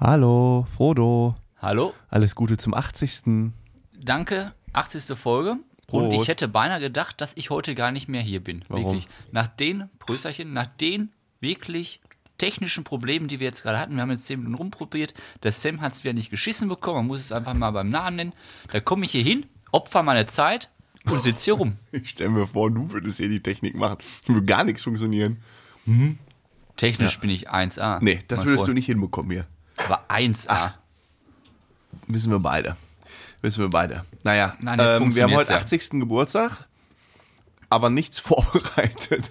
Hallo, Frodo. Hallo, Alles Gute zum 80. danke, 80. Folge. Und Prost. ich hätte beinahe gedacht, dass ich heute gar nicht mehr hier bin. Warum? Wirklich. Nach den, Prösterchen, nach den wirklich technischen Problemen, die wir jetzt gerade hatten, wir haben jetzt 10 Minuten rumprobiert, der Sam hat es wieder nicht geschissen bekommen, man muss es einfach mal beim Namen nennen. Da komme ich hier hin, opfer meine Zeit und sitze hier rum. Ich stell mir vor, du würdest hier die Technik machen. Würde gar nichts funktionieren. Technisch bin ich 1A. Nee, das würdest du Freund. nicht hinbekommen hier. Aber 1A. Wissen wir beide. Wissen wir beide. Naja, Nein, ähm, wir haben heute ja. 80. Geburtstag, aber nichts vorbereitet.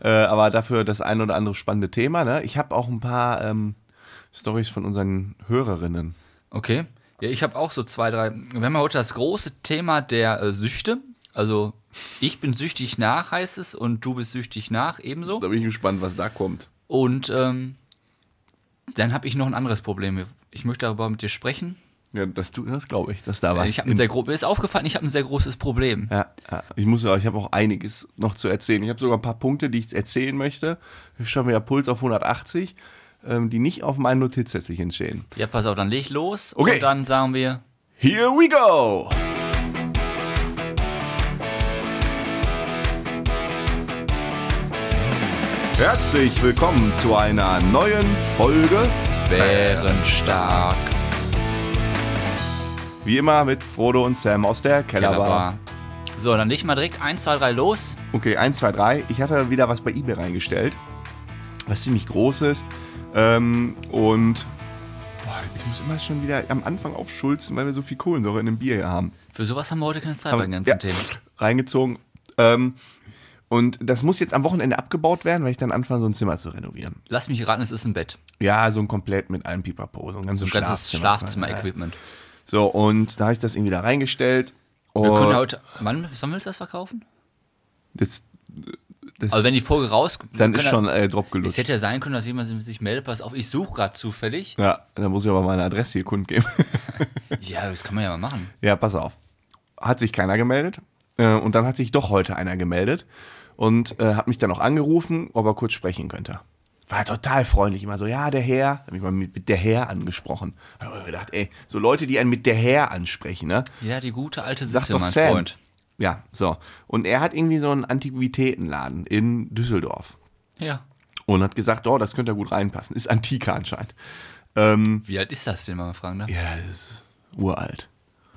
Äh, aber dafür das ein oder andere spannende Thema. Ne? Ich habe auch ein paar ähm, Stories von unseren Hörerinnen. Okay. Ja, ich habe auch so zwei, drei. Wir haben ja heute das große Thema der äh, Süchte. Also, ich bin süchtig nach, heißt es, und du bist süchtig nach, ebenso. Da bin ich gespannt, was da kommt. Und ähm, dann habe ich noch ein anderes Problem. Ich möchte darüber mit dir sprechen. Ja, das, tut- das glaube ich, dass da was. ich habe ein sehr mir ist aufgefallen, ich habe ein sehr großes Problem. Ja, ja, ich muss ja, ich habe auch einiges noch zu erzählen. Ich habe sogar ein paar Punkte, die ich erzählen möchte. Ich schaue mir ja Puls auf 180, ähm, die nicht auf meinen Notizzettelchen stehen. Ja, pass auf, dann leg ich los Okay. und dann sagen wir, Here we go! Herzlich willkommen zu einer neuen Folge. Bärenstark. Wie immer mit Frodo und Sam aus der Kellerbar. Kellerbar. So, dann leg mal direkt 1, 2, 3 los. Okay, 1, 2, 3. Ich hatte wieder was bei eBay reingestellt, was ziemlich groß ist. Ähm, und boah, ich muss immer schon wieder am Anfang aufschulzen, weil wir so viel Kohlensäure in dem Bier hier haben. Für sowas haben wir heute keine Zeit bei den ganzen ja, Themen. reingezogen. Ähm, und das muss jetzt am Wochenende abgebaut werden, weil ich dann anfange, so ein Zimmer zu renovieren. Lass mich raten, es ist ein Bett. Ja, so ein komplett mit allem Pipapo. So ein ganzes, So ein ganzes Schlafzimmer. Schlafzimmer-Equipment. So, und da habe ich das irgendwie da reingestellt. Wir können heute. Wann sollen wir das verkaufen? das, das, Also wenn die Folge raus. dann ist schon äh, Drop ja, Es gelutscht. hätte ja sein können, dass jemand sich meldet, pass auf, ich suche gerade zufällig. Ja, dann muss ich aber meine Adresse hier kundgeben. Ja, das kann man ja mal machen. Ja, pass auf. Hat sich keiner gemeldet. Äh, und dann hat sich doch heute einer gemeldet und äh, hat mich dann auch angerufen, ob er kurz sprechen könnte. War total freundlich, immer so, ja, der Herr, hab mich mal mit, mit der Herr angesprochen. Hab mir gedacht, ey, so Leute, die einen mit der Herr ansprechen, ne? Ja, die gute alte Sag Sitte, doch mein Sam. Freund. Ja, so. Und er hat irgendwie so einen Antiquitätenladen in Düsseldorf Ja. und hat gesagt, oh, das könnte da gut reinpassen. Ist Antike anscheinend. Wie alt ist das denn, man fragen darf? Ja, das ist uralt.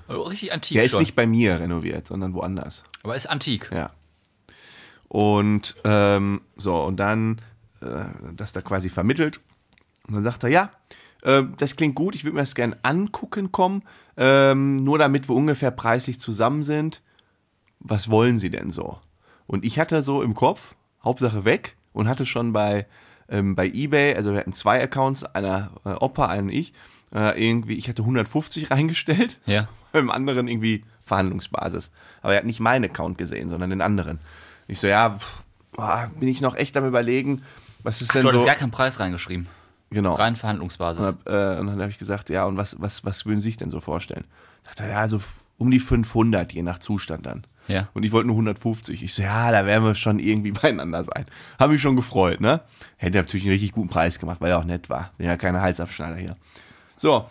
Oh, richtig antik Der ist schon. nicht bei mir renoviert, sondern woanders. aber ist antik. Ja. Und ähm, so, und dann äh, das da quasi vermittelt. Und dann sagt er, ja, äh, das klingt gut, ich würde mir das gerne angucken kommen, ähm, nur damit wir ungefähr preislich zusammen sind. Was wollen Sie denn so? Und ich hatte so im Kopf, Hauptsache weg, und hatte schon bei, ähm, bei Ebay, also wir hatten zwei Accounts, einer äh, Opa, einen ich, äh, irgendwie, ich hatte 150 reingestellt Ja. beim anderen irgendwie Verhandlungsbasis. Aber er hat nicht meinen Account gesehen, sondern den anderen. Ich so, ja, pff, boah, bin ich noch echt am überlegen, was ist denn Du so. gar keinen Preis reingeschrieben. Genau. Rein Verhandlungsbasis. Und, äh, und dann habe ich gesagt, ja, und was, was, was würden Sie sich denn so vorstellen? Sagt er, ja, so um die 500, je nach Zustand dann. Ja. Und ich wollte nur 150. Ich so, ja, da werden wir schon irgendwie beieinander sein. Haben mich schon gefreut, ne? Hätte natürlich einen richtig guten Preis gemacht, weil er auch nett war. Bin ja keine Halsabschneider hier. So,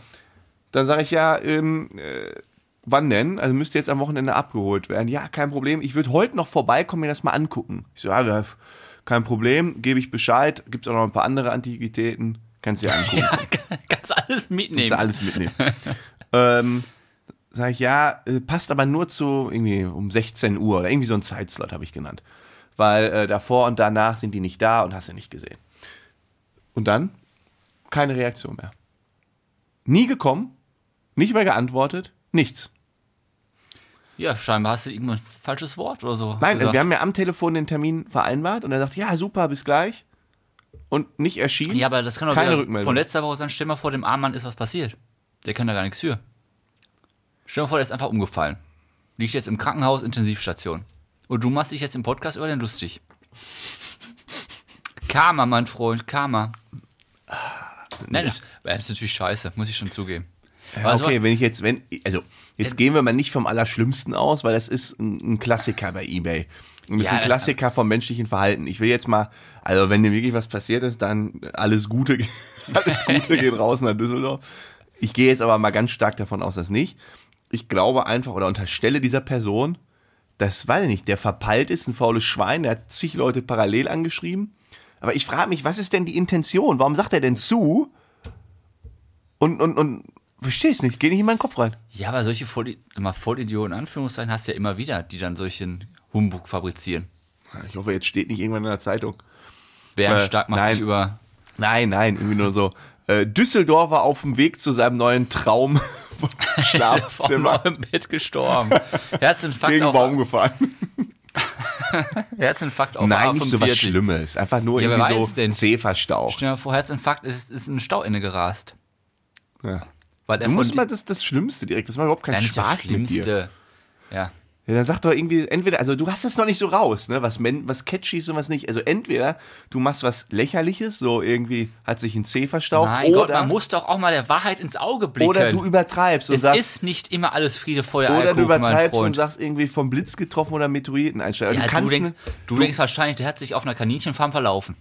dann sage ich ja, ähm, äh, wann denn? Also müsste jetzt am Wochenende abgeholt werden. Ja, kein Problem. Ich würde heute noch vorbeikommen, mir das mal angucken. Ich so, ja, kein Problem, gebe ich Bescheid. Gibt es auch noch ein paar andere Antiquitäten. Kannst du dir angucken. Ja, kannst alles mitnehmen. Kannst du alles mitnehmen. ähm, sag ich, ja, äh, passt aber nur zu irgendwie um 16 Uhr oder irgendwie so ein Zeitslot habe ich genannt. Weil äh, davor und danach sind die nicht da und hast du nicht gesehen. Und dann keine Reaktion mehr. Nie gekommen, nicht mehr geantwortet, nichts. Ja, scheinbar hast du irgendein falsches Wort oder so. Nein, also wir haben ja am Telefon den Termin vereinbart und er sagt, ja, super, bis gleich. Und nicht erschienen. Ja, aber das kann doch Keine Rückmeldung. von letzter Woche sein. Stell mal vor, dem armen Mann ist was passiert. Der kann da gar nichts für. Stell mal vor, der ist einfach umgefallen. Liegt jetzt im Krankenhaus, Intensivstation. Und du machst dich jetzt im Podcast über den lustig. Karma, mein Freund, Karma. Nein, das, das ist natürlich scheiße, muss ich schon zugeben. Ja, Aber okay, sowas- wenn ich jetzt, wenn, also jetzt gehen wir mal nicht vom Allerschlimmsten aus, weil das ist ein, ein Klassiker bei eBay. Und das Ja, ist ein Klassiker vom menschlichen Verhalten. Ich will jetzt mal, also wenn dir wirklich was passiert ist, dann alles Gute, alles Gute geht raus nach Düsseldorf. Ich gehe jetzt aber mal ganz stark davon aus, dass nicht. Ich glaube einfach oder unterstelle dieser Person, das weiß ich nicht, der verpeilt ist, ein faules Schwein, der hat zig Leute parallel angeschrieben. Aber ich frage mich, was ist denn die Intention? Warum sagt er denn zu? Und, und, und, verstehe es nicht, geh nicht in meinen Kopf rein. Ja, aber solche Voll immer Vollidioten, in Anführungszeichen, hast du ja immer wieder, die dann solchen Humbug fabrizieren. Ich hoffe, jetzt steht nicht irgendwann in der Zeitung. Bärenstark macht nein. sich über. Nein, nein, irgendwie nur so. Äh, Düsseldorfer auf dem Weg zu seinem neuen Traum Schlafzimmer neuen Bett gestorben. Herzinfarkt gegen auf, Baum gefahren. Herzinfarkt auf Nein, nicht so was A45. Schlimmes. Einfach nur Ja, wer irgendwie weiß so denn? zäh verstaucht. Stell dir mal vor, Herzinfarkt ist, ist ein Stauende gerast. Ja. Weil er Du musst mal das, das Schlimmste direkt. Das macht überhaupt keinen Spaß mit dir. Schlimmste. Ja. Ja, dann sag doch irgendwie, entweder, also du hast das noch nicht so raus, ne, was, men, was catchy ist und was nicht. Also entweder du machst was Lächerliches, so irgendwie hat sich ein C verstaucht, Mein Gott, oder, man muss doch auch mal der Wahrheit ins Auge blicken. oder du übertreibst und es sagst, ist nicht immer alles Friede, Feuer, oder du übertreibst und sagst irgendwie vom Blitz getroffen oder Meteoriten einsteigen. ja, du du, denkst, ne, du denkst wahrscheinlich, der hat sich auf einer Kaninchenfarm verlaufen.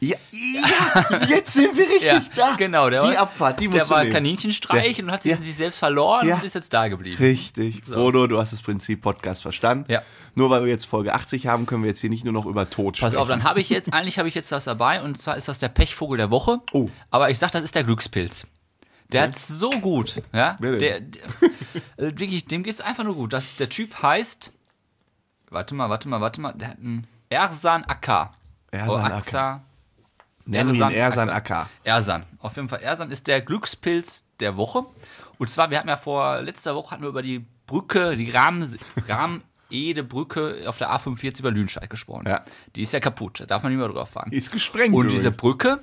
Ja, ja, jetzt sind wir richtig da. genau. Der die war, Abfahrt, die Der musst du war nehmen. Kaninchen streichen und hat sich Ja. in sich selbst verloren Ja. und ist jetzt da geblieben. Richtig. Frodo, du hast das Prinzip Podcast verstanden. Ja. Nur weil wir jetzt Folge 80 haben, können wir jetzt hier nicht nur noch über Tod Pass sprechen. auf, dann habe ich jetzt, eigentlich habe ich jetzt das dabei und zwar ist das der Pechvogel der Woche. Oh. Aber ich sag, das ist der Glückspilz. Der hat's so gut, ja. Der, der, äh, wirklich, dem geht's einfach nur gut. Das, der Typ heißt, warte mal, warte mal, warte mal, der hat einen Ersan Akka. Ersan Akka. Nennen wir ihn Ersan, Ersan Acker. Ersan. Auf jeden Fall, Ersan ist der Glückspilz der Woche. Und zwar, wir hatten ja vor letzter Woche hatten wir über die Brücke, die Rahmen, Rahm-Ede-Brücke auf der A45 über Lüdenscheid gesprochen. Ja. Die ist ja kaputt, da darf man nicht mehr drauf fahren. Die ist gesprengt. Und diese. Brücke,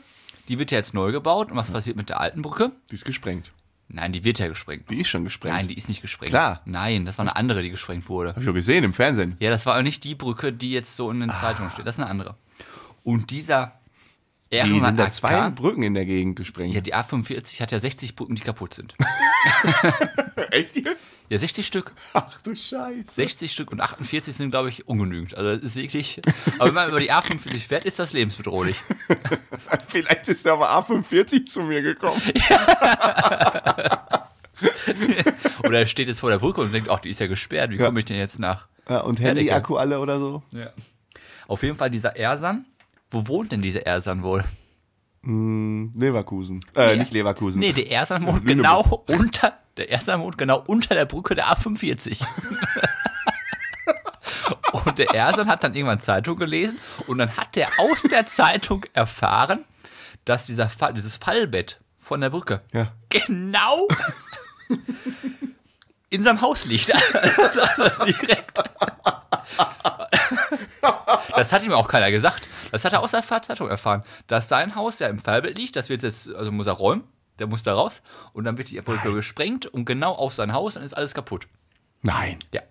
die wird ja jetzt neu gebaut. Und was passiert mit der alten Brücke? die ist gesprengt. Nein, die wird ja gesprengt. Die ist schon gesprengt. Nein, die ist nicht gesprengt. Klar. Nein, das war eine andere, die gesprengt wurde. Hab ich doch gesehen im Fernsehen. Ja, das war auch nicht die Brücke, die jetzt so in den Zeitungen steht. Das ist eine andere. Und dieser Die Erman sind da AK, zwei Brücken in der Gegend gesprengt. ja, die A45 hat ja 60 Brücken, die kaputt sind. Echt jetzt? Ja, 60 Stück. Ach du Scheiße. 60 Stück und 48 sind, glaube ich, ungenügend. Also das ist wirklich. Aber wenn man über die A45 fährt, ist das lebensbedrohlich. Vielleicht ist der aber A45 zu mir gekommen. Oder er steht jetzt vor der Brücke und denkt, ach, die ist ja gesperrt, wie komme ich denn jetzt nach? Ja, und Ja, Handy-Akku alle oder so? Ja. Auf jeden Fall dieser Ersan. Wo wohnt denn dieser Ersan wohl? Hm, Leverkusen. Äh, Nee. nicht Leverkusen. Nee, der Ersan wohnt genau unter. Der Ersan wohnt genau unter der Brücke der A45. und der Ersan hat dann irgendwann Zeitung gelesen und dann hat der aus der Zeitung erfahren, dass dieser Fall, dieses Fallbett von der Brücke Ja. genau in seinem Haus liegt. also direkt. Das hat ihm auch keiner gesagt. Das hat er aus der Zeitung erfahren, dass sein Haus ja im Fallbett liegt. Das wird jetzt, also muss er räumen. Der muss da raus. Und dann wird die Brücke gesprengt und genau auf sein Haus, dann ist alles kaputt. Nein. Ja.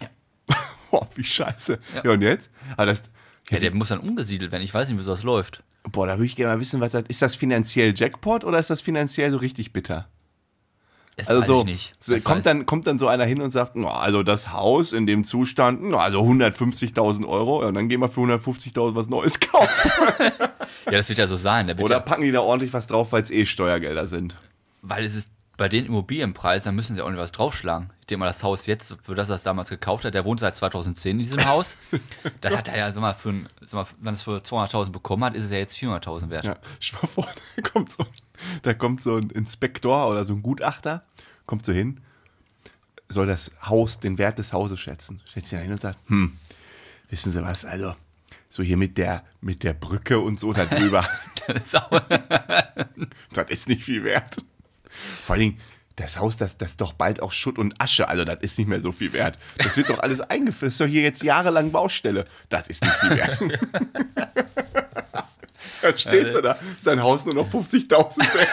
Boah, wie scheiße. Ja, Ja. und jetzt? Aber das, Ja, der muss dann umgesiedelt werden. Ich weiß nicht, wie sowas läuft. boah, da würde ich gerne mal wissen, was das ist. Das finanziell Jackpot oder ist das finanziell so richtig bitter? Das Also so, ich nicht. so kommt, dann, kommt dann so einer hin und sagt, "Na, also das Haus in dem Zustand, na, also 150.000 Euro, ja, und dann gehen wir für 150.000 was Neues kaufen. Ja, das wird ja so sein. Wird Oder ja, packen die da ordentlich was drauf, weil es eh Steuergelder sind. weil es ist bei den Immobilienpreisen, da müssen sie auch nicht was draufschlagen. Ich denke mal, das Haus jetzt, für das er es damals gekauft hat, der wohnt seit 2010 in diesem Haus. da hat er ja, sag mal, für, sag mal, wenn es für 200.000 bekommen hat, ist es ja jetzt 400.000 wert. Ja, stell mal vor, da kommt, so, da kommt so ein Inspektor oder so ein Gutachter, kommt so hin, soll das Haus, den Wert des Hauses schätzen. Schätzt sich da hin und sagt, hm, wissen Sie was, also so hier mit der, mit der Brücke und so da drüber, Das ist auch, das ist nicht viel wert. Vor allen Dingen, das Haus, das, das ist doch bald auch Schutt und Asche, also das ist nicht mehr so viel wert. Das wird doch alles eingeführt, das ist doch hier jetzt jahrelang Baustelle. Das ist nicht viel wert. Dann stehst du da, ist dein Haus nur noch 50.000 wert.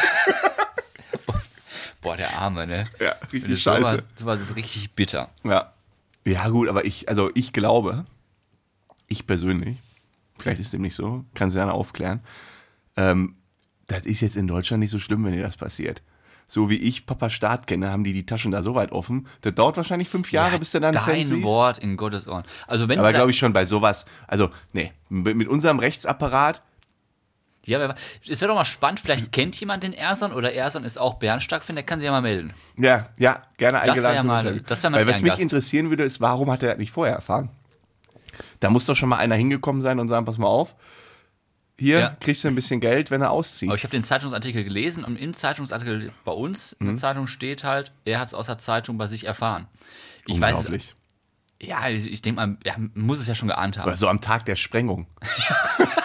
boah, der Arme, ne? Ja, richtig scheiße. Sowas, sowas ist richtig bitter. Ja. Ja, gut, aber ich, also ich glaube, ich persönlich, vielleicht ist dem nicht so, kann sie gerne aufklären, ähm, das ist jetzt in Deutschland nicht so schlimm, wenn dir das passiert. so wie ich Papa Staat kenne, haben die die Taschen da so weit offen. Das dauert wahrscheinlich fünf Jahre, Ja, bis du dann Dein Cent. Wort in Gottes Ohren. Also wenn Aber glaube ich schon bei sowas, also nee, mit unserem Rechtsapparat, Ja, aber es wäre doch mal spannend, vielleicht kennt jemand den Ersan oder Ersan ist auch Bärenstark-Fan, der kann sich ja mal melden. ja, ja, gerne eingeladen. ja zum mal- Interview. das wär mal Weil was mich Gast. interessieren würde, ist, warum hat er das nicht vorher erfahren? Da muss doch schon mal einer hingekommen sein und sagen, pass mal auf, hier Ja. kriegst du ein bisschen Geld, wenn er auszieht. Aber ich habe den Zeitungsartikel gelesen und im Zeitungsartikel bei uns in Mhm. der Zeitung steht halt, er hat es aus der Zeitung bei sich erfahren. Ich weiß Unglaublich. ja, ich, ich denke mal, er muss es ja schon geahnt haben. Oder so am Tag der Sprengung.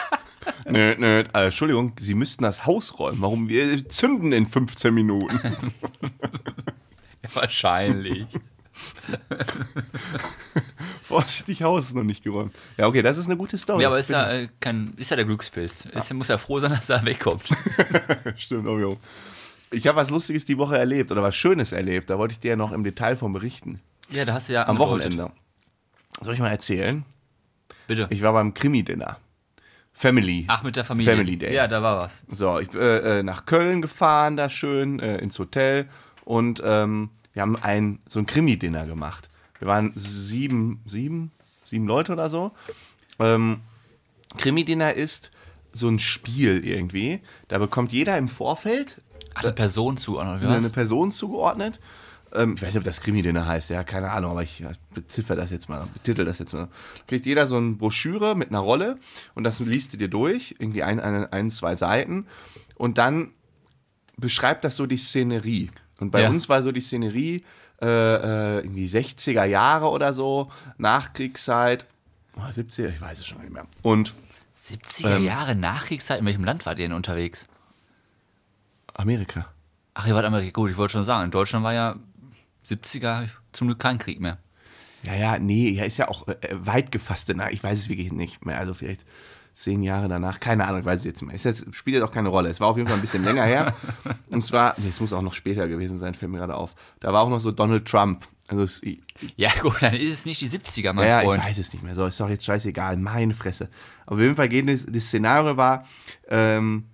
nö, nö, äh, Entschuldigung, Sie müssten das Haus räumen. Warum? Wir zünden in 15 Minuten. Wahrscheinlich. Vorsichtig, Haus ist noch nicht geräumt. Ja, okay, das ist eine gute Story. Ja, aber ist ja, äh, kein, ist ja der Glückspilz. Ist, muss ja froh sein, dass er wegkommt. Stimmt, oh jo. Ich habe was Lustiges die Woche erlebt oder was Schönes erlebt. Da wollte ich dir ja noch im Detail von berichten. ja, da hast du ja Am. Wochenende. Soll ich mal erzählen? Bitte. Ich war beim Krimi-Dinner. Family. Ach, mit der Familie. Family Day. Ja, da war was. So, ich bin äh, äh, nach Köln gefahren, da schön äh, ins Hotel und ähm, wir haben ein so ein Krimi-Dinner gemacht. Wir waren sieben, sieben, sieben Leute oder so. Ähm, Krimi-Dinner ist so ein Spiel irgendwie. Da bekommt jeder im Vorfeld Ach, eine Person zu, oder wie eine? Person zugeordnet. Ähm, ich weiß nicht, ob das Krimi-Dinner heißt, ja, keine Ahnung, aber ich beziffer das jetzt mal, betitel das jetzt mal. Kriegt jeder so eine Broschüre mit einer Rolle und das liest du dir durch, irgendwie ein, ein, ein zwei Seiten und dann beschreibt das so die Szenerie. Und bei Ja. uns war so die Szenerie äh, äh, irgendwie 60er Jahre oder so, Nachkriegszeit, oh, 70er, ich weiß es schon nicht mehr. Und 70er Ähm. Jahre Nachkriegszeit. In welchem Land war ihr denn unterwegs? Amerika. Ach, ihr wart Amerika. Gut, ich wollte schon sagen, in Deutschland war ja 70er zum Glück kein Krieg mehr. Ja, ja, nee, ja, ist ja auch äh, weit gefasste, na, ich weiß es wirklich nicht mehr, also vielleicht zehn Jahre danach, keine Ahnung, ich weiß es jetzt nicht mehr. Jetzt, spielt jetzt auch keine Rolle. Es war auf jeden Fall ein bisschen länger her. Und zwar, nee, es muss auch noch später gewesen sein, fällt mir gerade auf. Da war auch noch so Donald Trump. Also es, Ja, gut, dann ist es nicht die 70er, mein ja, ich Freund. weiß es nicht mehr. So, ist doch jetzt scheißegal. Meine Fresse. Auf jeden Fall geht das, das Szenario war, ähm,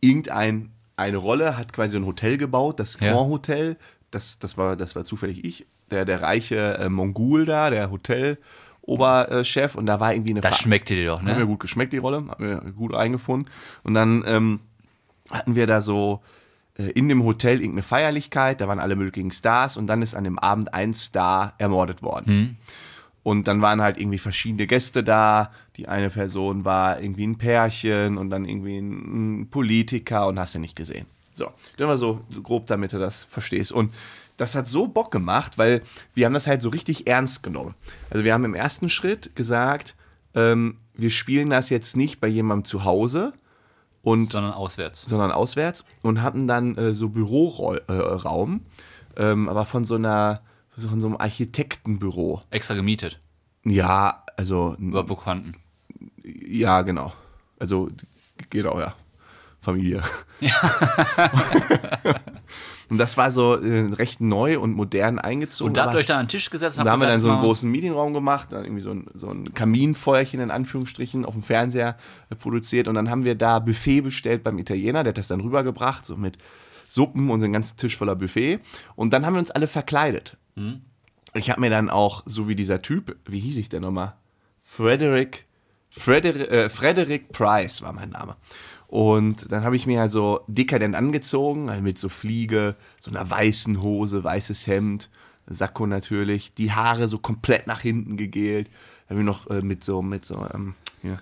irgendein eine Rolle hat quasi ein Hotel gebaut, das Ja. Grand Hotel. Das, das, war, das war zufällig ich. Der, der reiche äh, Mongol da, der Hotel-Oberchef. Und da war irgendwie eine Das Ver- schmeckte dir doch, hat mir ne? gut geschmeckt, die Rolle. Hat mir gut eingefunden. Und dann ähm, hatten wir da so äh, in dem Hotel irgendeine Feierlichkeit. Da waren alle möglichen Stars. Und dann ist an dem Abend ein Star ermordet worden. Und dann waren halt irgendwie verschiedene Gäste da. Die eine Person war irgendwie ein Pärchen und dann irgendwie ein, ein Politiker und hast du nicht gesehen. So, dann war so grob, damit du das verstehst. Und das hat so Bock gemacht, weil wir haben das halt so richtig ernst genommen. Also wir haben im ersten Schritt gesagt, ähm, wir spielen das jetzt nicht bei jemandem zu Hause und Sondern auswärts. sondern auswärts und hatten dann äh, so Büroraum, ähm, aber von so einer von so einem Architektenbüro. Extra gemietet. Ja, also Über Bekannten. ja, genau. Also genau, ja. Familie. und das war so äh, recht neu und modern eingezogen. Und da habt ihr euch dann an den Tisch gesetzt und da haben wir dann so einen großen Meetingraum gemacht, dann irgendwie so ein, so ein Kaminfeuerchen in Anführungsstrichen auf dem Fernseher äh, produziert und dann haben wir da Buffet bestellt beim Italiener, der hat das dann rübergebracht, so mit Suppen und so einen ganzen Tisch voller Buffet und dann haben wir uns alle verkleidet. Mhm. Ich habe mir dann auch, so wie dieser Typ, wie hieß ich denn nochmal? Frederick, Frederick, äh, Frederick Price war mein Name. Und dann habe ich mir also dekadent angezogen, also mit so Fliege, so einer weißen Hose, weißes Hemd, Sakko natürlich, die Haare so komplett nach hinten gegelt. Dann habe ich noch äh, mit so, mit so, ähm, ja,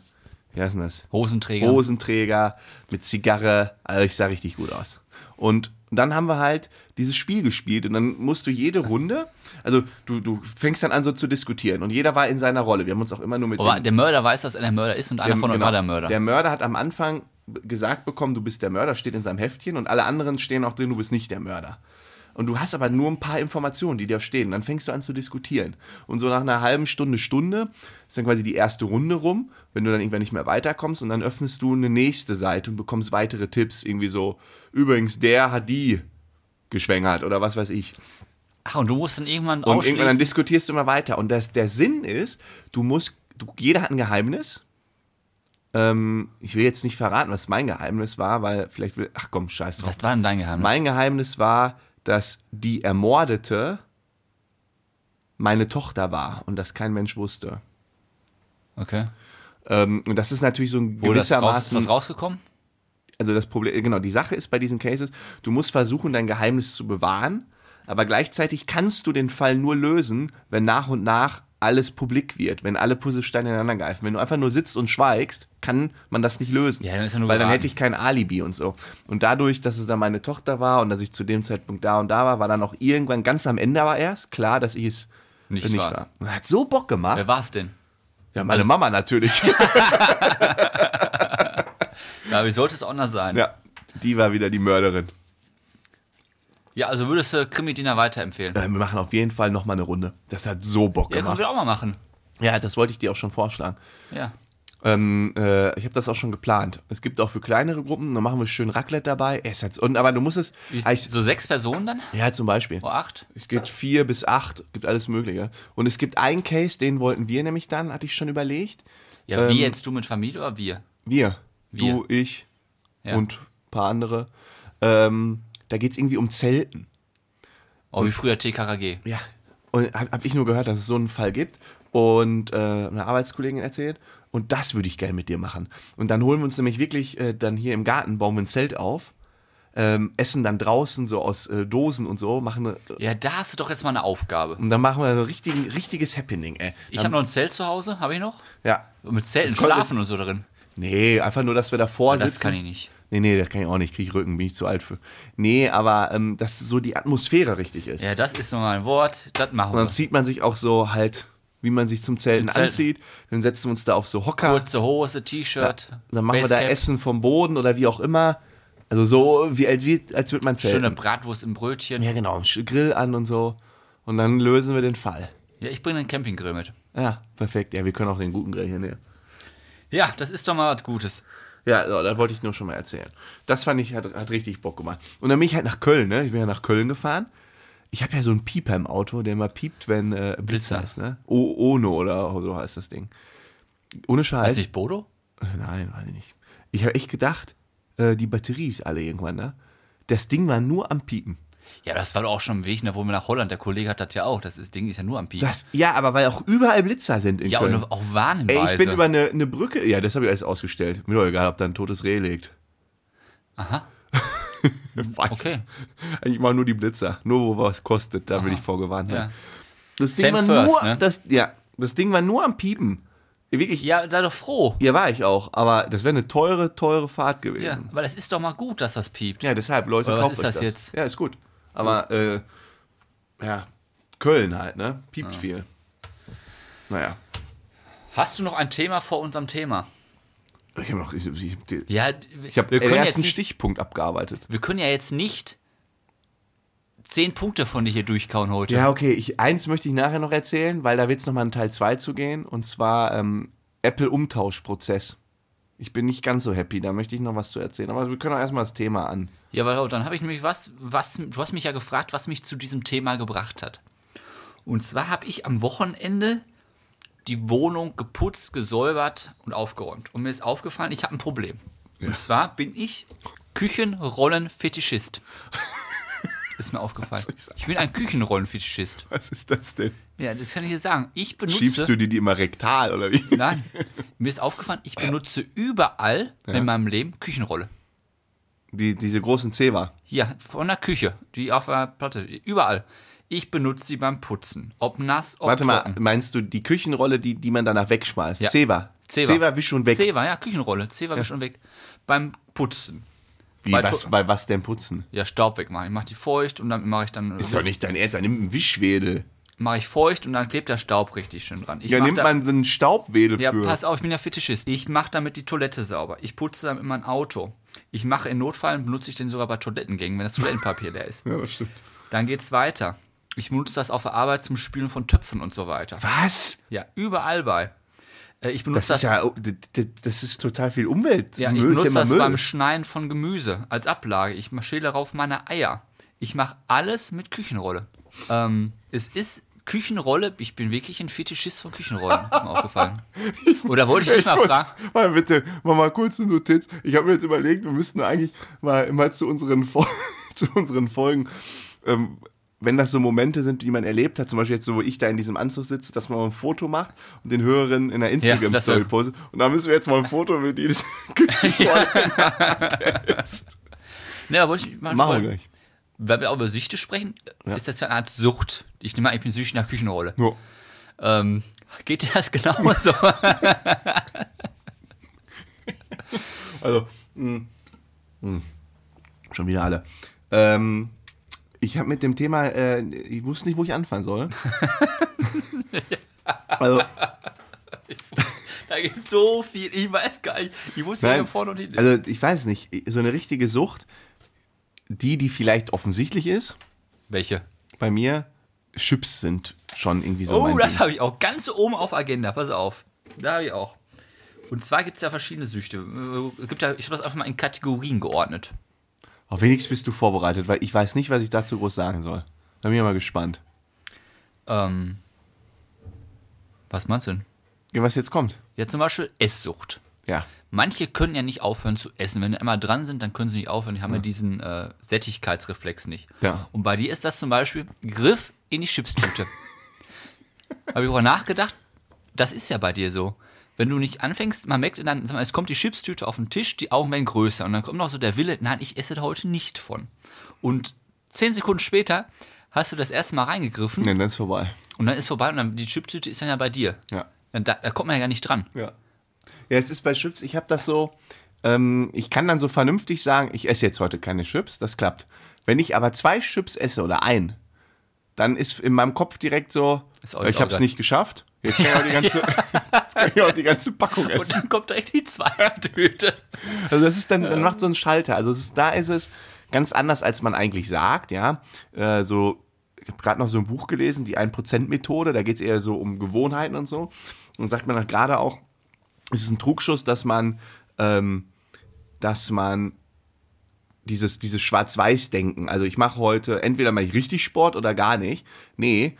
wie heißt denn das? Hosenträger. Hosenträger, mit Zigarre, also ich sah richtig gut aus. Und dann haben wir halt dieses Spiel gespielt und dann musst du jede Runde, also du, du fängst dann an so zu diskutieren und jeder war in seiner Rolle. Wir haben uns auch immer nur mit den- der Mörder weiß, dass er der Mörder ist und einer von euch genau. war der Mörder. Der Mörder hat am Anfang gesagt bekommen, du bist der Mörder, steht in seinem Heftchen und alle anderen stehen auch drin, du bist nicht der Mörder. Und du hast aber nur ein paar Informationen, die da stehen. Dann fängst du an zu diskutieren. Und so nach einer halben Stunde, Stunde ist dann quasi die erste Runde rum, wenn du dann irgendwann nicht mehr weiterkommst und dann öffnest du eine nächste Seite und bekommst weitere Tipps. Irgendwie so, übrigens, der hat die geschwängert oder was weiß ich. Ach, und du musst dann irgendwann Und irgendwann dann diskutierst du immer weiter. Und das, der Sinn ist, du musst, du, jeder hat ein Geheimnis. Ähm, ich will jetzt nicht verraten, was mein Geheimnis war, weil vielleicht will. Ach komm, scheiß drauf. Was war denn dein Geheimnis? Mein Geheimnis war, dass die Ermordete meine Tochter war und das kein Mensch wusste. okay. Ähm, und das ist natürlich so ein Wo das raus, ist gewissermaßen. das rausgekommen? also das Problem, genau, die Sache ist bei diesen Cases, du musst versuchen, dein Geheimnis zu bewahren, aber gleichzeitig kannst du den Fall nur lösen, wenn nach und nach alles publik wird, wenn alle Puzzlesteine ineinander greifen. Wenn du einfach nur sitzt und schweigst, kann man das nicht lösen. Ja, dann ist ja nur Weil dann geraten. hätte ich kein Alibi und so. Und dadurch, dass es dann meine Tochter war und dass ich zu dem Zeitpunkt da und da war, war dann auch irgendwann ganz am Ende aber erst klar, dass ich es Nicht nicht war. Und Hat so Bock gemacht. Wer war es denn? Ja, meine Mama natürlich. Ja, wie sollte es auch noch sein? ja, die war wieder die Mörderin. Ja, also würdest du Krimi-Diener weiterempfehlen? Äh, wir machen auf jeden Fall nochmal eine Runde. Das hat so Bock Ja, können gemacht. wir auch mal machen. Ja, das wollte ich dir auch schon vorschlagen. Ja. Ähm, äh, ich habe das auch schon geplant. Es gibt auch für kleinere Gruppen, da machen wir schön Raclette dabei. Es hat, und, aber du musst es. Wie, ich, so sechs Personen dann? ja, zum Beispiel. Oh, acht? Es gibt vier bis acht, gibt alles Mögliche. Und es gibt einen Case, den wollten wir nämlich dann, hatte ich schon überlegt. Ja, Ähm, wie jetzt du mit Familie oder wir? Wir. Wir. Du, ich Ja. und ein paar andere. Ähm, da geht es irgendwie um Zelten. Oh, wie früher TKKG. Ja. Und habe hab ich nur gehört, dass es so einen Fall gibt und äh, eine Arbeitskollegin erzählt. Und das würde ich gerne mit dir machen. Und dann holen wir uns nämlich wirklich äh, dann hier im Garten, bauen wir ein Zelt auf, ähm, essen dann draußen so aus äh, Dosen und so, machen eine, Ja, da hast du doch jetzt mal eine Aufgabe. und dann machen wir so ein richtigen, richtiges Happening, ey. Ich habe noch ein Zelt zu Hause, habe ich noch? Ja. Und mit Zelten Das kommt- schlafen und so drin. Nee, einfach nur, dass wir davor Das sitzen. kann ich nicht. Nee, nee, das kann ich auch nicht, krieg ich Rücken, bin ich zu alt für. Nee, aber ähm, dass so die Atmosphäre richtig ist. Ja, das ist nochmal ein Wort, das machen Und dann wir. zieht man sich auch so halt, wie man sich zum Zelten Zelten. anzieht. Dann setzen wir uns da auf so Hocker. Kurze Hose, T-Shirt, Dann machen wir da Basecap, Essen vom Boden oder wie auch immer. Also so, wie, als, wie, als würde man zelten. schöne Bratwurst im Brötchen. ja, genau, Grill an und so. Und dann lösen wir den Fall. Ja, ich bringe einen Campinggrill mit. Ja, perfekt. Ja, wir können auch den guten Grill hier nehmen. Ja, das ist doch mal was Gutes. Ja, so, das wollte ich nur schon mal erzählen. Das fand ich, hat, hat richtig Bock gemacht. Und dann bin ich halt nach Köln, ne? Ich bin ja nach Köln gefahren. Ich habe ja so einen Pieper im Auto, der immer piept, wenn äh, Blitzer Blitzer. ist, ne? O Ono oder so heißt das Ding. Ohne Scheiß. Ist nicht Bodo? Äh, Nein, weiß ich nicht. Ich habe echt gedacht, äh, die Batterie ist alle irgendwann, ne? Das Ding war nur am Piepen. Ja, das war doch auch schon im Weg, ne, wo wir nach Holland, der Kollege hat das ja auch. Das ist, Ding ist ja nur am Piepen. Das, ja, aber weil auch überall Blitzer sind in ja, Köln. und auch Ey, Warnhinweise. ich bin über eine, eine Brücke. Ja, das habe ich alles ausgestellt. Mir doch egal, ob da ein totes Reh liegt. Aha. Okay. Ich mache nur die Blitzer. Nur wo was kostet, da will ich vorgewarnt Ja. werden. Das Ding war first, nur, ne? das, ja, das Ding war nur am Piepen. Wirklich, ja, Ja, sei doch froh. war ich auch. Aber das wäre eine teure, teure Fahrt Ja, gewesen. weil es ist doch mal gut, dass das piept. Ja, deshalb, Leute, was kauft ist euch das das jetzt? Ja, ist gut. Aber, äh, ja, Köln halt, ne? Piept viel. Naja. Hast du noch ein Thema vor unserem Thema? Ich habe noch, ich, ich, Ja, ich habe den ersten nicht, Stichpunkt abgearbeitet. wir können ja jetzt nicht zehn Punkte von dir hier durchkauen heute. Ja, okay, ich, eins möchte ich nachher noch erzählen, weil da wird es nochmal in Teil 2 zu gehen. Und zwar ähm, Apple-Umtauschprozess. Ich bin nicht ganz so happy, da möchte ich noch was zu erzählen. Aber wir können auch erstmal das Thema an. Ja, weil dann habe ich nämlich was, was, du hast mich ja gefragt, was mich zu diesem Thema gebracht hat. Und zwar habe ich am Wochenende die Wohnung geputzt, gesäubert und aufgeräumt. Und mir ist aufgefallen, ich habe ein Problem. Und zwar bin ich Küchenrollen-Fetischist. ist mir aufgefallen. Ich bin ein Küchenrollen-Fetischist. Was ist das denn? Ja, das kann ich dir sagen. Ich benutze. Schiebst du dir die immer rektal oder wie? Nein, mir ist aufgefallen, ich benutze überall in meinem Leben Küchenrolle. Die, diese großen Zewa. Hier, von der Küche, die auf der Platte, überall. Ich benutze sie beim Putzen. Ob nass, ob Warte mal, trocken. meinst du die Küchenrolle, die, die man danach wegschmeißt? Ja. Zewa. Zewa. Wisch schon weg. Zewa, ja, Küchenrolle. Zewa ja. schon weg. Beim Putzen. Wie, Bei was, bei was denn putzen? Ja, Staub wegmachen. Ich mache die feucht und dann mache ich dann Ist doch nicht dein Ernst, dann nimm einen Wischwedel. Mache ich feucht und dann klebt der Staub richtig schön dran. Ich Ja, nimmt da, man so einen Staubwedel Ja, für. pass auf, ich bin ja Fetischist. Ich mache damit die Toilette sauber. Ich putze damit mein Auto. Ich mache in Notfällen, benutze ich den sogar bei Toilettengängen, wenn das Toilettenpapier leer ist. Ja, das stimmt. Dann geht's weiter. Ich benutze das auf der Arbeit zum Spülen von Töpfen und so weiter. Was? Ja, überall bei. Äh, Ich benutze Das das, ist ja, d- d- das ist total viel Umwelt. ja, ich Müll ist benutze immer das Müll. beim Schneiden von Gemüse als Ablage. Ich schäle darauf meine Eier. Ich mache alles mit Küchenrolle. Ähm, es ist Küchenrolle, ich bin wirklich ein Fetischist von Küchenrollen, ist mir aufgefallen. Oder wollte ich dich mal fragen? mal bitte, mach mal kurz eine Notiz. Ich habe mir jetzt überlegt, wir müssten eigentlich mal, mal zu, unseren zu unseren Folgen, ähm, wenn das so Momente sind, die man erlebt hat, zum Beispiel jetzt so, wo ich da in diesem Anzug sitze, dass man mal ein Foto macht und den Hörerinnen in der Instagram-Story wär- postet. Und da müssen wir jetzt mal ein Foto mit dieses Küchenrolle. Ne, da wollte ich mal Machen wir gleich. Weil wir auch über Süchte sprechen, ist das ja eine Art Sucht. Ich nehme an, ich bin süchtig nach Küchenrolle. Nur. Ähm, geht dir das genauso? Also, mh, mh, schon wieder alle. Ähm, ich habe mit dem Thema, äh, ich wusste nicht, wo ich anfangen soll. also, da gibt so viel, ich weiß gar nicht. Ich wusste Nein, vorne und hinten. also ich weiß nicht, so eine richtige Sucht, die, die vielleicht offensichtlich ist, Welche? bei mir, Chips sind schon irgendwie so Oh, das habe ich auch ganz oben auf Agenda. Pass auf. Da habe ich auch. Und zwar gibt es ja verschiedene Süchte. Es gibt ja, ich habe das einfach mal in Kategorien geordnet. Auf wenigstens bist du vorbereitet, weil ich weiß nicht, was ich dazu groß sagen soll. Da bin ich mal gespannt. Ähm, was meinst du denn? Ja, was jetzt kommt. Ja, zum Beispiel Esssucht. Ja. Manche können ja nicht aufhören zu essen. Wenn die einmal dran sind, dann können sie nicht aufhören. Die haben ja, diesen äh, Sättigkeitsreflex nicht. Ja. Und bei dir ist das zum Beispiel Griff in die Chipstüte. Habe ich darüber nachgedacht, das ist ja bei dir so. Wenn du nicht anfängst, man merkt dann, es kommt die Chipstüte auf den Tisch, die Augen werden größer und dann kommt noch so der Wille, nein, ich esse da heute nicht von. Und zehn Sekunden später hast du das erste Mal reingegriffen Nee, dann ist vorbei. und dann ist vorbei und dann die Chipstüte ist dann ja bei dir. Ja. Dann, da, da kommt man ja gar nicht dran. Ja. Ja, es ist bei Chips, ich habe das so, ähm, ich kann dann so vernünftig sagen, ich esse jetzt heute keine Chips, das klappt. Wenn ich aber zwei Chips esse oder ein, dann ist in meinem Kopf direkt so, ich habe es nicht geschafft. Jetzt kann ich auch die ganze, kann ich auch die ganze Packung Und essen. dann kommt direkt die zweite Tüte. Also das ist dann, dann macht so ein Schalter. Also ist, da ist es ganz anders, als man eigentlich sagt, ja. Äh, so, ich habe gerade noch so ein Buch gelesen, die 1%-Methode, da geht es eher so um Gewohnheiten und so. Und sagt man gerade auch, es ist ein Trugschuss, dass man, ähm, dass man dieses, dieses Schwarz-Weiß-Denken, also ich mache heute, entweder mache ich richtig Sport oder gar nicht. Nee,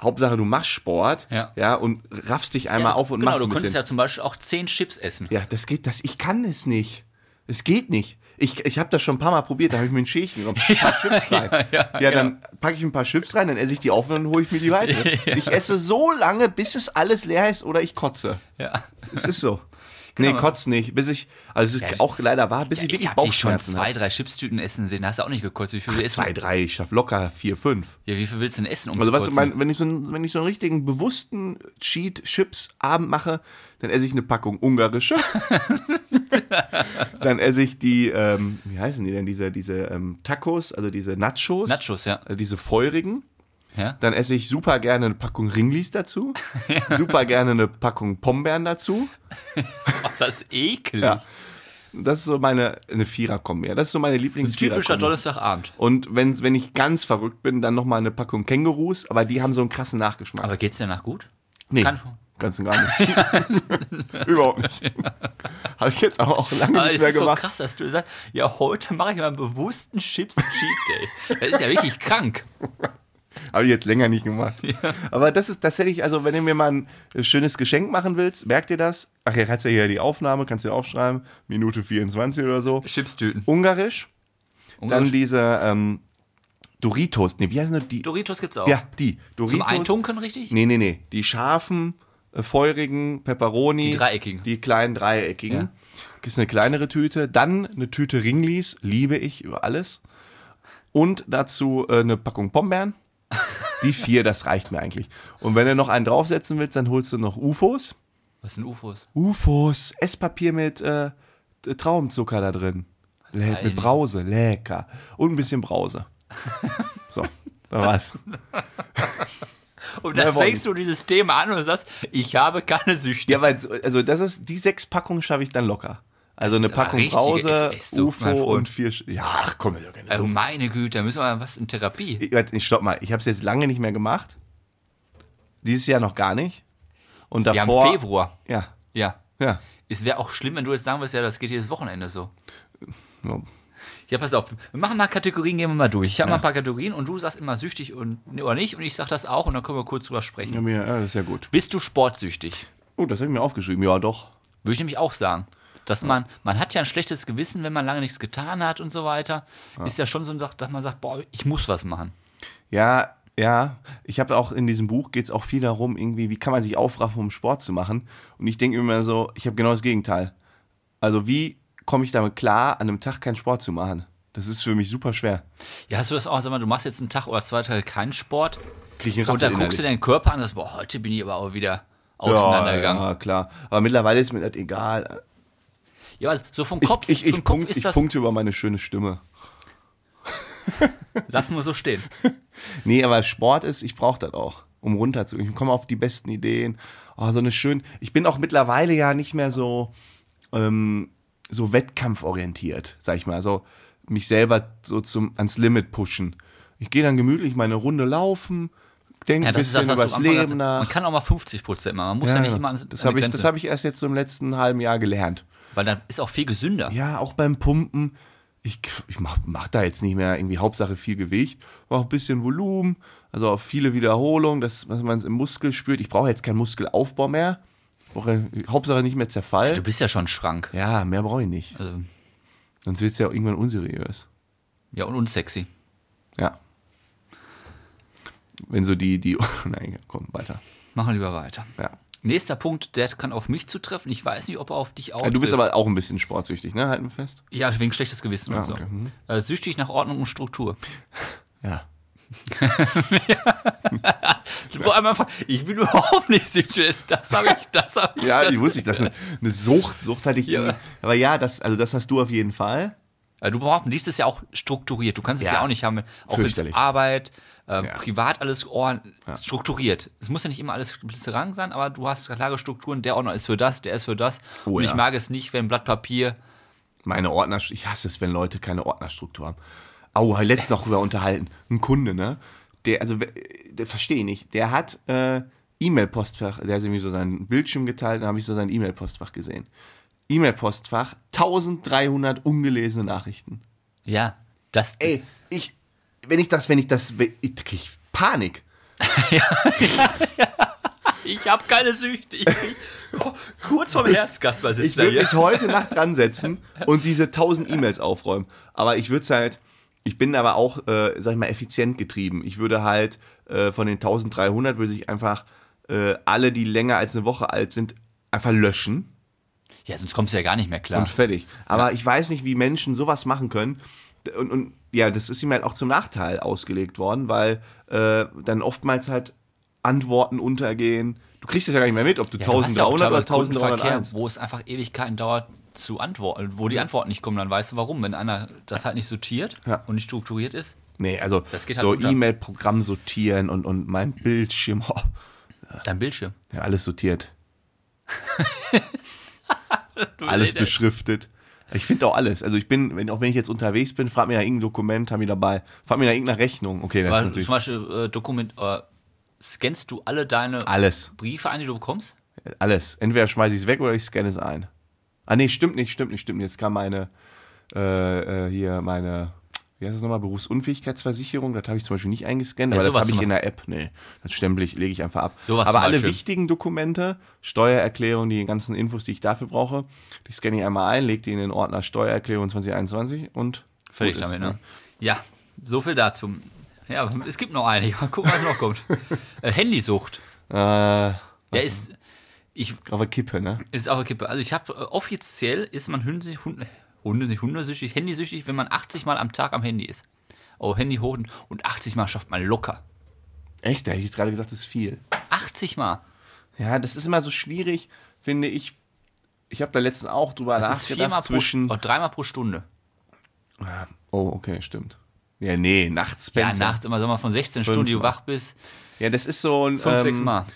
Hauptsache du machst Sport, Ja. ja, und raffst dich einmal auf und genau, machst du ein könntest bisschen. ja zum Beispiel auch zehn Chips essen. Ja, das geht, das, ich kann es nicht. Es geht nicht. Ich, ich habe das schon ein paar Mal probiert, da habe ich mir ein Schälchen genommen, ein paar Chips rein. Ja, ja, dann packe ich ein paar Chips rein, dann esse ich die auf und dann hole ich mir die weiter. Ich esse so lange, bis es alles leer ist oder ich kotze. Ja. Es ist so. Nee, kotz nicht. Bis ich, also es ist Ja, auch leider wahr, bis ich Ich wirklich habe dich schon Bauchschmerzen zwei, habe. drei Chipstüten essen sehen. Da hast du auch nicht gekotzt. Wie viel, willst du Zwei, drei, ich schaffe locker vier, fünf. Ja, wie viel willst du denn essen? Um Also zu weißt du, kotzen? mein, wenn, ich so einen, wenn ich so einen richtigen bewussten Cheat-Chips-Abend mache, dann esse ich eine Packung ungarische. dann esse ich die, ähm, wie heißen die denn, diese, diese ähm, Tacos, also diese Nachos. Nachos, ja. äh, Diese feurigen. Ja. Dann esse ich super gerne eine Packung Ringlis dazu. Super gerne eine Packung Pombeeren dazu. Was ist das eklig. Ja. Das ist so meine, eine Vierer-Kombi. Ja, Das ist so meine lieblings Typischer Donnerstagabend. Und wenn, wenn ich ganz verrückt bin, dann nochmal eine Packung Kängurus, aber die haben so einen krassen Nachgeschmack. Aber geht's dir danach gut? Nee, Kann- ganz und gar nicht. Überhaupt nicht. Habe ich jetzt aber auch lange Aber nicht es mehr ist so gemacht. krass, dass du sagst, ja, heute mache ich mal einen bewussten Chips-Cheat Day. Das ist ja wirklich krank. Habe ich jetzt länger nicht gemacht. Aber das ist tatsächlich, also wenn du mir mal ein schönes Geschenk machen willst, merkt ihr das? Ach ja, kannst ja hier die Aufnahme, kannst du ja aufschreiben, Minute 24 oder so. Chipstüten. Ungarisch, dann Ungarisch. diese ähm, Doritos, nee, wie heißen die? die? Doritos gibt's auch. Ja, die. Doritos. Zum Eintunken, richtig? Nee, nee, nee. Die scharfen, äh, feurigen Pepperoni. Die dreieckigen. Die kleinen dreieckigen. Ja. Ist eine kleinere Tüte. Dann eine Tüte Ringlis, liebe ich über alles. Und dazu äh, eine Packung Pombeeren. Die vier, das reicht mir eigentlich. Und wenn du noch einen draufsetzen willst, dann holst du noch UFOs. Was sind UFOs? UFOs, Esspapier mit äh, Traubenzucker da drin. Le Geil. mit Brause, lecker. Und ein bisschen Brause. So, da war's. Und dann fängst du dieses Thema an und sagst, ich habe keine Süchte. Ja, weil, also das ist, die sechs Packungen schaffe ich dann locker. Also eine Packung Brause, UFO und vier. Sch ja, ach komm, ist ja keine Also meine Güte, da müssen wir mal was in Therapie. Ich, ich stopp mal, ich habe es jetzt lange nicht mehr gemacht. Dieses Jahr noch gar nicht. Und Wir davor. haben Februar. Ja, Ja. ja. Es wäre auch schlimm, wenn du jetzt sagen würdest, ja, das geht jedes Wochenende so. ja. Ja, pass auf. Wir machen mal Kategorien, gehen wir mal durch. Ich habe mal ein paar Kategorien und du sagst immer süchtig und, oder nicht und ich sag das auch und dann können wir kurz drüber sprechen. Ja, mir- ja, das ist ja gut. Bist du sportsüchtig? Oh, das habe ich mir aufgeschrieben. Ja, doch. Würde ich nämlich auch sagen. Dass man, man hat ja ein schlechtes Gewissen, wenn man lange nichts getan hat und so weiter. Ist ja schon so, dass man sagt, boah, ich muss was machen. Ja, ja. Ich habe auch in diesem Buch geht es auch viel darum, irgendwie, wie kann man sich aufraffen, um Sport zu machen. Und ich denke immer so, ich habe genau das Gegenteil. Also wie komme ich damit klar, an einem Tag keinen Sport zu machen? Das ist für mich super schwer. Ja, hast du das auch, sag mal, du machst jetzt einen Tag oder zwei Tage keinen Sport Krieg ich einen und dann guckst du deinen Körper an und sagst, boah, heute bin ich aber auch wieder ja, auseinandergegangen. ja, klar. Aber mittlerweile ist mir das egal. Ja, aber so vom Ich, Kopf, ich, ich, vom Kopf punkt, ich punkte über meine schöne Stimme. lassen wir so stehen. Nee, aber Sport ist, ich brauche das auch, um runterzukommen. Ich komme auf die besten Ideen. Oh, so eine schön. Ich bin auch mittlerweile ja nicht mehr so, ähm, so wettkampforientiert, sag ich mal. So mich selber so zum, ans Limit pushen. Ich gehe dann gemütlich meine Runde laufen, denke Ja, ein bisschen das, über das Leben nach. Man kann auch mal 50 Prozent machen. Man muss ja, Ja, nicht ja. immer ans, das an habe ich, das hab ich erst jetzt so im letzten halben Jahr gelernt. Weil dann ist auch viel gesünder. Ja, auch beim Pumpen. Ich, ich mach, mach da jetzt nicht mehr irgendwie Hauptsache viel Gewicht, mach ein bisschen Volumen, also auch viele Wiederholungen, dass, dass man es im Muskel spürt. Ich brauche jetzt keinen Muskelaufbau mehr. Ich brauche Hauptsache nicht mehr Zerfall. Du bist ja schon Schrank. ja, mehr brauche ich nicht. Also, Sonst wird es ja auch irgendwann unseriös. ja, und unsexy. Ja. Wenn so die, die. Nein, komm, weiter. Machen wir lieber weiter. Ja. Nächster Punkt, der kann auf mich zutreffen. Ich weiß nicht, ob er auf dich auch Ja, du bist trifft. aber auch ein bisschen sportsüchtig, ne? Halten wir fest. Ja, wegen schlechtes Gewissen Ah, und so. okay. Äh, süchtig nach Ordnung und Struktur. Ja. Wo einmal einfach, ich bin überhaupt nicht süchtig. Das habe ich, das habe ich. Ja, das, die wusste ich, das ist eine, eine Sucht. Sucht hatte ich. Ja. Aber ja, das, also das hast du auf jeden Fall. Also du brauchst, liebst es ja auch strukturiert. Du kannst es ja, Ja. auch nicht haben. Auch mit. Arbeit, ähm, Ja. privat alles ordn- strukturiert. Es muss ja nicht immer alles blitzerang sein, aber du hast klare Strukturen. Der Ordner ist für das, der ist für das. Oh und ich ja. mag es nicht, wenn ein Blatt Papier. Meine Ordner, ich hasse es, wenn Leute keine Ordnerstruktur haben. Au, ich letztens noch drüber unterhalten. Ein Kunde, ne? Der, also, der verstehe ich nicht. Der hat äh, E-Mail-Postfach, der hat irgendwie so seinen Bildschirm geteilt, dann habe ich so sein E-Mail-Postfach gesehen. E-Mail-Postfach, 1300 ungelesene Nachrichten. Ja, das. Ey, ich, wenn ich das, wenn ich das, ich krieg Panik. Ich habe keine Süchte. Ich oh, kurz vom Herzkasper Ich sitzt er würde mich heute Nacht dran setzen und diese 1000 E-Mails aufräumen. Aber ich würde es halt, ich bin aber auch, äh, sag ich mal, effizient getrieben. Ich würde halt äh, von den 1300 würde ich einfach äh, alle, die länger als eine Woche alt sind, einfach löschen Ja, sonst kommst du ja gar nicht mehr klar. und fertig. Aber ich weiß nicht, wie Menschen sowas machen können. Und, und ja, das ist ihm halt auch zum Nachteil ausgelegt worden, weil äh, dann oftmals halt Antworten untergehen. Du kriegst das ja gar nicht mehr mit, ob du Ja, du hast ja auch 1300 oder teilweise Kundenverkehr, 1301. wo es einfach Ewigkeiten dauert zu antworten, wo die Antworten nicht kommen, dann weißt du warum. Wenn einer das halt nicht sortiert Ja. und nicht strukturiert ist. Nee, also Das geht halt so. E-Mail-Programm sortieren und, und mein Bildschirm, oh, Dein Bildschirm. ja, alles sortiert. alles beschriftet. Ich finde auch alles. Also ich bin, wenn, auch wenn ich jetzt unterwegs bin, frag mir nach irgendein Dokument, haben die dabei. Frag mir nach irgendeiner Rechnung. Okay, das ist Weil natürlich zum Beispiel äh, Dokument, äh, scannst du alle deine alles. Briefe ein, die du bekommst? Alles. Entweder schmeiße ich es weg oder ich scanne es ein. Ah nee, stimmt nicht, stimmt nicht, stimmt nicht. Jetzt kam meine, äh, äh, hier meine, wie heißt das nochmal, Berufsunfähigkeitsversicherung. Das habe ich zum Beispiel nicht eingescannt, Ja, aber das habe ich in der App. Nee, das stempel ich, lege ich einfach ab. Sowas aber alle Beispiel. wichtigen Dokumente, Steuererklärung, die ganzen Infos, die ich dafür brauche, die scanne ich einmal ein, lege die in den Ordner Steuererklärung 2021 und Fertig damit, ne? Ja, so viel dazu. Ja, es gibt noch einige. Mal gucken, was noch kommt. Äh, Handysucht. Äh, Ja, ist, ich, auf der Kippe, ne? ist auch eine Kippe. Also ich habe, äh, offiziell ist man Hunde, Hunde, Hunde, nicht hundesüchtig, handysüchtig, wenn man 80 Mal am Tag am Handy ist. Oh, Handy hoch und- und 80 Mal schafft man locker. Echt, da hätte ich jetzt gerade gesagt, das ist viel. 80 Mal. Ja, das ist immer so schwierig, finde ich. Ich habe da letztens auch drüber Das ist nachgedacht. viermal pro, zwischen oh, dreimal pro Stunde. Oh, okay, stimmt. Ja, nee, nachts Ja, Spencer. nachts immer, sag mal, von 16 Stunden, die du wach bist, Ja, das ist so ein. fünf, ähm, sechs Mal.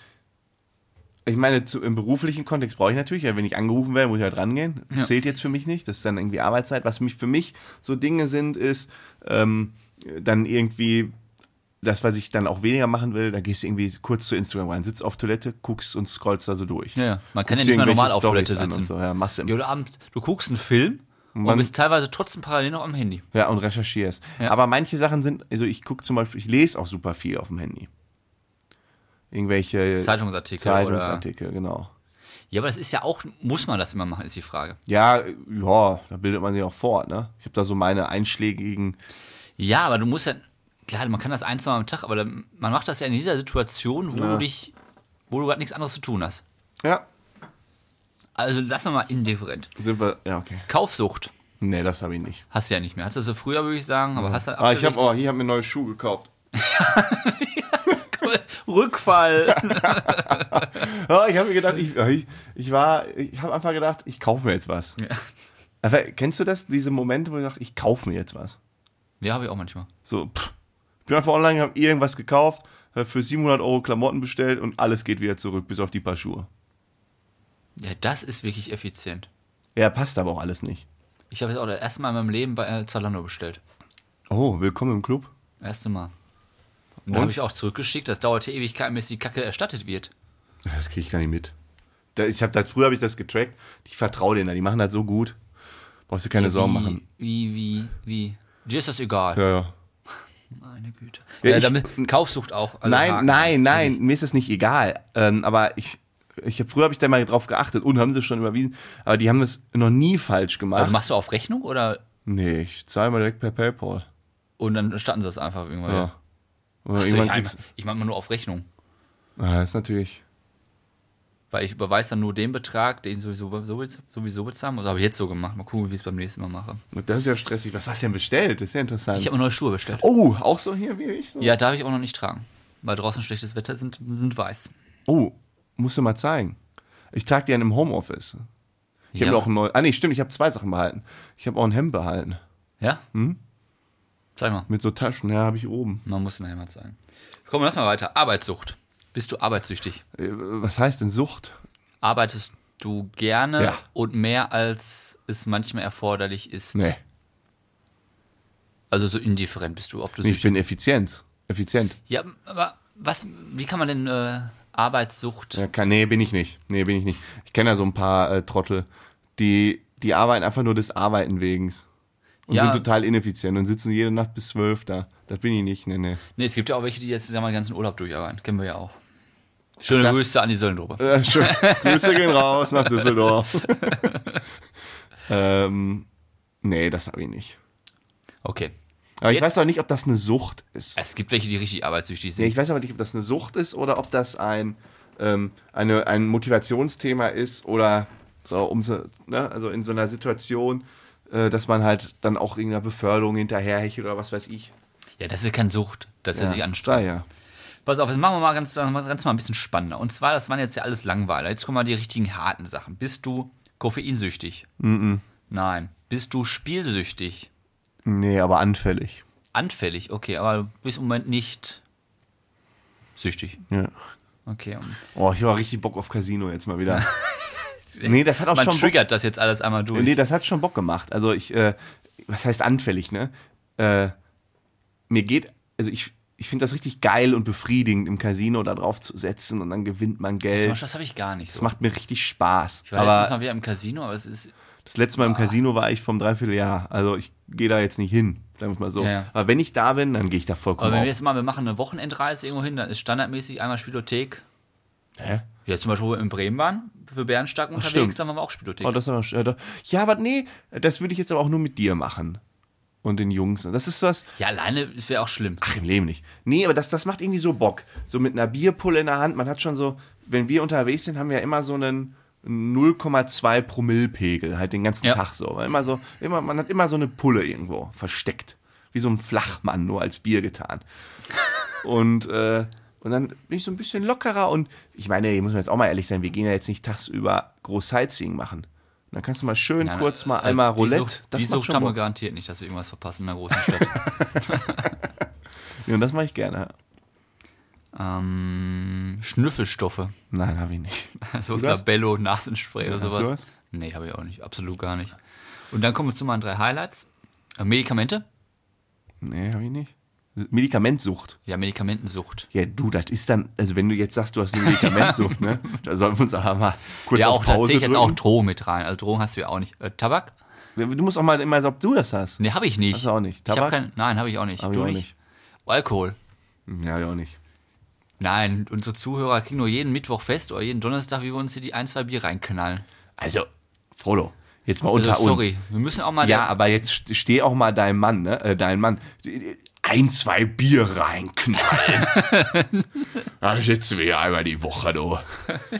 Ich meine, zu, im beruflichen Kontext brauche ich natürlich, ja, wenn ich angerufen werde, muss ich halt rangehen. Ja. zählt jetzt für mich nicht. Das ist dann irgendwie Arbeitszeit. Was mich für mich so Dinge sind, ist ähm, dann irgendwie das, was ich dann auch weniger machen will, da gehst du irgendwie kurz zu Instagram rein, sitzt auf Toilette, guckst und scrollst da so durch. Ja, ja. Man kann Guckst ja nicht dir normal auf Toilette Storys an sitzen. Und so. Ja, machst du oder abends, du guckst einen Film Und man- bist teilweise trotzdem parallel noch am Handy. Ja, und recherchierst. Ja. Aber manche Sachen sind, also ich gucke zum Beispiel, ich lese auch super viel auf dem Handy. Irgendwelche Zeitungsartikel. Zeitungsartikel, genau. Oder, ja, aber das ist ja auch, muss man das immer machen, ist die Frage. Ja, ja, da bildet man sich auch fort, ne? Ich habe da so meine einschlägigen. Ja, aber du musst ja, klar, man kann das ein, zwei Mal am Tag, aber dann, man macht das ja in jeder Situation, wo Ja. du dich, wo du gerade nichts anderes zu tun hast. Ja, Also lass mal indifferent. sind wir, ja, okay. Kaufsucht Nee, das habe ich nicht. hast du ja nicht mehr. Hattest du so früher, würde ich sagen, aber hast du Ah, ich habe, oh, hier haben wir neue Schuhe gekauft. Rückfall. Ja, ich habe mir gedacht, ich, ich, ich war, ich habe einfach gedacht, ich kaufe mir jetzt was. Ja. Aber kennst du das, diese Momente, wo du sagst, ich kaufe mir jetzt was? ja, habe ich auch manchmal. So, pff, ich bin einfach online, habe irgendwas gekauft, hab für 700 Euro Klamotten bestellt und alles geht wieder zurück, bis auf die paar Schuhe. Ja, das ist wirklich effizient. Ja, passt aber auch alles nicht. Ich habe jetzt auch das erste Mal in meinem Leben bei äh, Zalando bestellt. Oh, willkommen im Club. Erste Mal. Und da habe ich auch zurückgeschickt. Das dauerte Ewigkeiten, bis die Kacke erstattet wird. Das kriege ich gar nicht mit. Ich habe das, früher habe ich das getrackt. Ich vertraue denen da, die machen das so gut. Brauchst du keine Sorgen wie, machen. Wie, wie, wie? Dir ist das egal. Ja, ja. Meine Güte. Ja, ich- damit, Kaufsucht auch. also nein, Haken. nein, nein, mir ist das nicht egal. Ähm, aber ich, ich hab, früher habe ich da mal drauf geachtet und haben sie schon überwiesen. Aber die haben das noch nie falsch gemacht. Also machst du auf Rechnung oder nee, ich zahle mal direkt per PayPal. und dann starten sie das einfach irgendwann. Ja. Irgendwann ich, kriegst ich meine mal nur auf Rechnung. ah, das ist natürlich. Weil ich überweise dann nur den Betrag, den sowieso, sowieso, sowieso bezahlen. Das habe ich jetzt so gemacht. Mal gucken, wie ich es beim nächsten Mal mache. Das ist ja stressig. Was hast du denn bestellt? Das ist ja interessant. Ich habe neue Schuhe bestellt. oh, auch so hier wie ich? So? Ja, darf ich auch noch nicht tragen. Weil draußen schlechtes Wetter sind, sind weiß. Oh, musst du mal zeigen. Ich trage die dann im Homeoffice. Ich habe Ja. auch ein neues. Ah, nee, stimmt, ich habe zwei Sachen behalten. Ich habe auch ein Hemd behalten. Ja? Hm? Sag mal, Mit so Taschen, ja, habe ich oben. man muss nachher mal zeigen. Komm, lass mal weiter. Arbeitssucht. Bist du arbeitssüchtig? Äh, Was heißt denn Sucht? Arbeitest du gerne Ja. und mehr als es manchmal erforderlich ist? Nee. Also so indifferent bist du, ob du Nee, ich bin effizient. Effizient. Ja, aber was, wie kann man denn äh, Arbeitssucht? Ja, kann, nee, bin ich nicht. Nee, bin ich nicht. Ich kenne ja so ein paar äh, Trottel, die, die arbeiten einfach nur des Arbeiten wegens. Und Ja. sind total ineffizient und sitzen jede Nacht bis zwölf da. Das bin ich nicht, nee, nee. Nee, es gibt ja auch welche, die jetzt wir, den ganzen Urlaub durcharbeiten. Kennen wir ja auch. Schöne Das- Grüße an die Söllendruppe. Äh, schön. Grüße gehen raus nach Düsseldorf. ähm, nee, das habe ich nicht. Okay. Aber ich Jetzt- weiß auch nicht, ob das eine Sucht ist. Es gibt welche, die richtig arbeitssüchtig Nee, sind. ich weiß aber nicht, ob das eine Sucht ist oder ob das ein, ähm, eine, ein Motivationsthema ist oder so, um so, ne, also in so einer Situation, äh, dass man halt dann auch irgendeiner Beförderung hinterherhechelt oder was weiß ich. Ja, das ist ja keine Sucht, dass er sich Ja, anstrengt. ja. Pass auf, jetzt machen wir mal ganz, ganz mal ein bisschen spannender. Und zwar, das waren jetzt ja alles Langweiler. Jetzt kommen mal die richtigen harten Sachen. Bist du koffeinsüchtig? Nein. Bist du spielsüchtig? Nee, aber anfällig. Anfällig, okay, aber du bist im Moment nicht süchtig. Ja. Okay. Oh, ich habe richtig Bock auf Casino jetzt mal wieder. nee, das hat auch Man schon Bock, triggert das jetzt alles einmal durch. Nee, das hat schon Bock gemacht. Also ich, äh, was heißt anfällig, ne? Äh, mir geht, also ich, ich finde das richtig geil und befriedigend, im Casino da drauf zu setzen und dann gewinnt man Zum Geld. Beispiel, das habe ich gar nicht so. Das macht mir richtig Spaß. ich war letztens aber mal wieder im Casino, aber es ist. das letzte Mal im Casino war ich vom Dreivierteljahr. Also ich gehe da jetzt nicht hin, sagen wir mal so. Ja, ja. Aber wenn ich da bin, dann gehe ich da vollkommen Aber wenn wir auf. jetzt mal, wir machen eine Wochenendreise irgendwo hin, dann ist standardmäßig einmal Spielothek. Hä? Ja, zum Beispiel, wo wir in Bremen waren, für Bärenstark unterwegs, stimmt. dann waren wir auch Spielothek. Oh, das da- ja, aber nee, das würde ich jetzt aber auch nur mit dir machen. Und den Jungs. Das ist was, ja, alleine wäre auch schlimm. Ach, im Leben nicht. Nee, aber das, das macht irgendwie so Bock. So mit einer Bierpulle in der Hand. Man hat schon so, wenn wir unterwegs sind, haben wir ja immer so einen 0,2 Promillpegel, halt den ganzen Ja. Tag so. Immer so, immer, man hat immer so eine Pulle irgendwo versteckt. Wie so ein Flachmann, nur als Bier getan. Und, äh, und dann bin ich so ein bisschen lockerer und ich meine, hier muss man jetzt auch mal ehrlich sein, wir gehen ja jetzt nicht tagsüber groß Sightseeing machen. Und dann kannst du mal schön Nein, kurz mal äh, einmal Roulette. Sucht, das die Sucht haben wir garantiert nicht, dass wir irgendwas verpassen in einer großen Stadt. Ja, und das mache ich gerne. ähm, Schnüffelstoffe. Nein, habe ich nicht. So das? Labello, Nasenspray oder Hast du sowas. was? Nee, habe ich auch nicht. Absolut gar nicht. Und dann kommen wir zu meinen drei Highlights. Äh, Medikamente. Nee, habe ich nicht. Medikamentsucht. Ja, Medikamentensucht. Ja, du, das ist dann, also wenn du jetzt sagst, du hast eine Medikamentsucht, ne? Da sollten wir uns aber mal kurz ja, auch da zähle ich jetzt auch. Drogen mit rein. Also Drogen hast du ja auch nicht. Äh, Tabak? Du musst auch mal immer sagen, ob du das hast. Nee, habe ich nicht. Hast du auch nicht. Ich hab Tabak? kein, nein, habe ich auch nicht. Hab ich du auch nicht? nicht. Alkohol. Ja, ich auch nicht. Nein, unsere Zuhörer kriegen nur jeden Mittwoch fest oder jeden Donnerstag, wie wir uns hier die ein, zwei Bier reinknallen. Also, Frodo, jetzt mal Also, unter sorry, uns. wir müssen auch mal. Ja, aber jetzt st- steh auch mal dein Mann, ne? Äh, dein Mann. Ein, zwei Bier reinknallen. Dann sitzen wir hier einmal die Woche, du.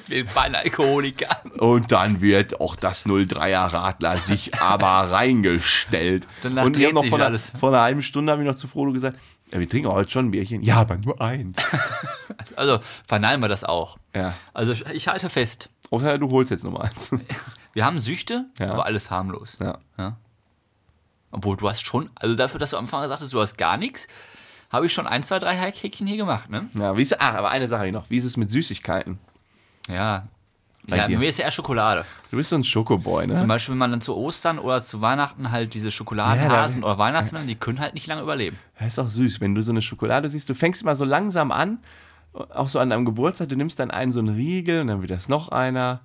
wir beide Alkoholiker. Und dann wird auch das 03er Radler sich aber reingestellt. Danach und ich noch vor einer, alles. vor einer halben Stunde habe ich noch zu Frodo gesagt, ja, wir trinken heute schon ein Bierchen. Ja, aber nur eins. Also verneinen wir das auch. ja. Also ich halte fest, Oder du holst jetzt noch mal eins. wir haben Süchte, Ja. aber alles harmlos. Ja. Obwohl du hast schon, also dafür, dass du am Anfang gesagt hast, du hast gar nichts, habe ich schon ein, zwei, drei Häkchen hier gemacht, ne? ja wie ist, ah, aber eine Sache noch. Wie ist es mit Süßigkeiten? Ja. Bei Ja, dir? mir ist ja eher Schokolade. Du bist so ein Schokoboy, Zum ne? Beispiel, wenn man dann zu Ostern oder zu Weihnachten halt diese Schokoladenhasen oder Weihnachtsmänner, die können halt nicht lange überleben. Das ist auch süß, wenn du so eine Schokolade siehst. Du fängst immer so langsam an, auch so an deinem Geburtstag. Du nimmst dann einen so einen Riegel und dann wird das noch einer.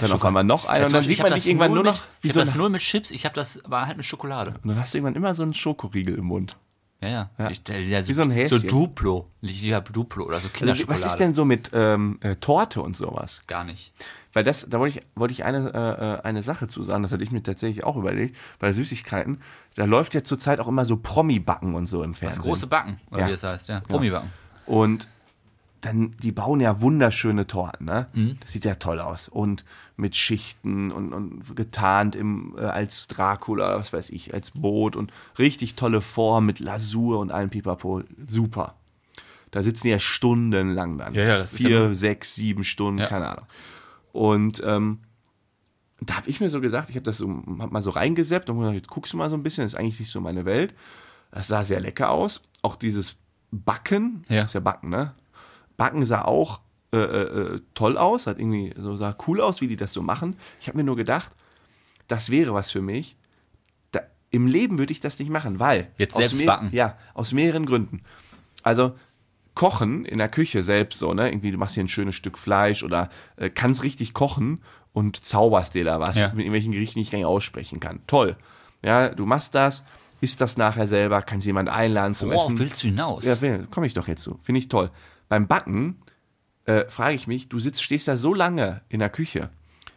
Dann auf Schoko- einmal noch einer. Ja, und dann Beispiel, sieht man das dich irgendwann nur mit, noch wie Ich so habe das nur mit Chips, ich habe das aber halt mit Schokolade. Und dann hast du irgendwann immer so einen Schokoriegel im Mund. Ja, ja. Ja. Ich, ja so, Wie so ein so Häschen. Duplo. Ich liebe Duplo oder so Also, Kinderschokolade. was ist denn so mit ähm, äh, Torte und sowas? Gar nicht. Weil das, da wollte ich, wollte ich eine, äh, äh, eine Sache zu sagen, das hatte ich mir tatsächlich auch überlegt, bei Süßigkeiten, da läuft ja zurzeit auch immer so Promi-Backen und so im Das Fernsehen. große Backen, oder Ja. wie es heißt, ja. Promi-Backen. Und dann, die bauen ja wunderschöne Torten, ne? Mhm. Das sieht ja toll aus. Und mit Schichten und, und getarnt im, äh, als Dracula was weiß ich, als Boot und richtig tolle Form mit Lasur und allem Pipapo. Super. Da sitzen die ja stundenlang dann. Ja, ja, das ist Vier, ja sechs, sieben Stunden, Ja. keine Ahnung. Und ähm, da habe ich mir so gesagt, ich habe das so, hab mal so reingeseppt und gesagt, jetzt guckst du mal so ein bisschen, das ist eigentlich nicht so meine Welt. Das sah sehr lecker aus. Auch dieses Backen, Ja. ist ja Backen, ne? Backen sah auch äh, äh, toll aus, hat irgendwie so sah cool aus, wie die das so machen. Ich habe mir nur gedacht, das wäre was für mich. Da, Im Leben würde ich das nicht machen, weil Jetzt aus selbst backen. Ja, aus mehreren Gründen. Also kochen in der Küche selbst so, ne? Irgendwie du machst hier ein schönes Stück Fleisch oder äh, kannst richtig kochen und zauberst dir da was Ja. mit irgendwelchen Gerichten, die ich gar nicht aussprechen kann. Toll. Ja, du machst das, isst das nachher selber, kannst jemand einladen zum Worauf Essen. willst du hinaus? Ja, komme ich doch jetzt zu. Finde ich toll. Beim Backen äh, frage ich mich, du sitzt, stehst da so lange in der Küche,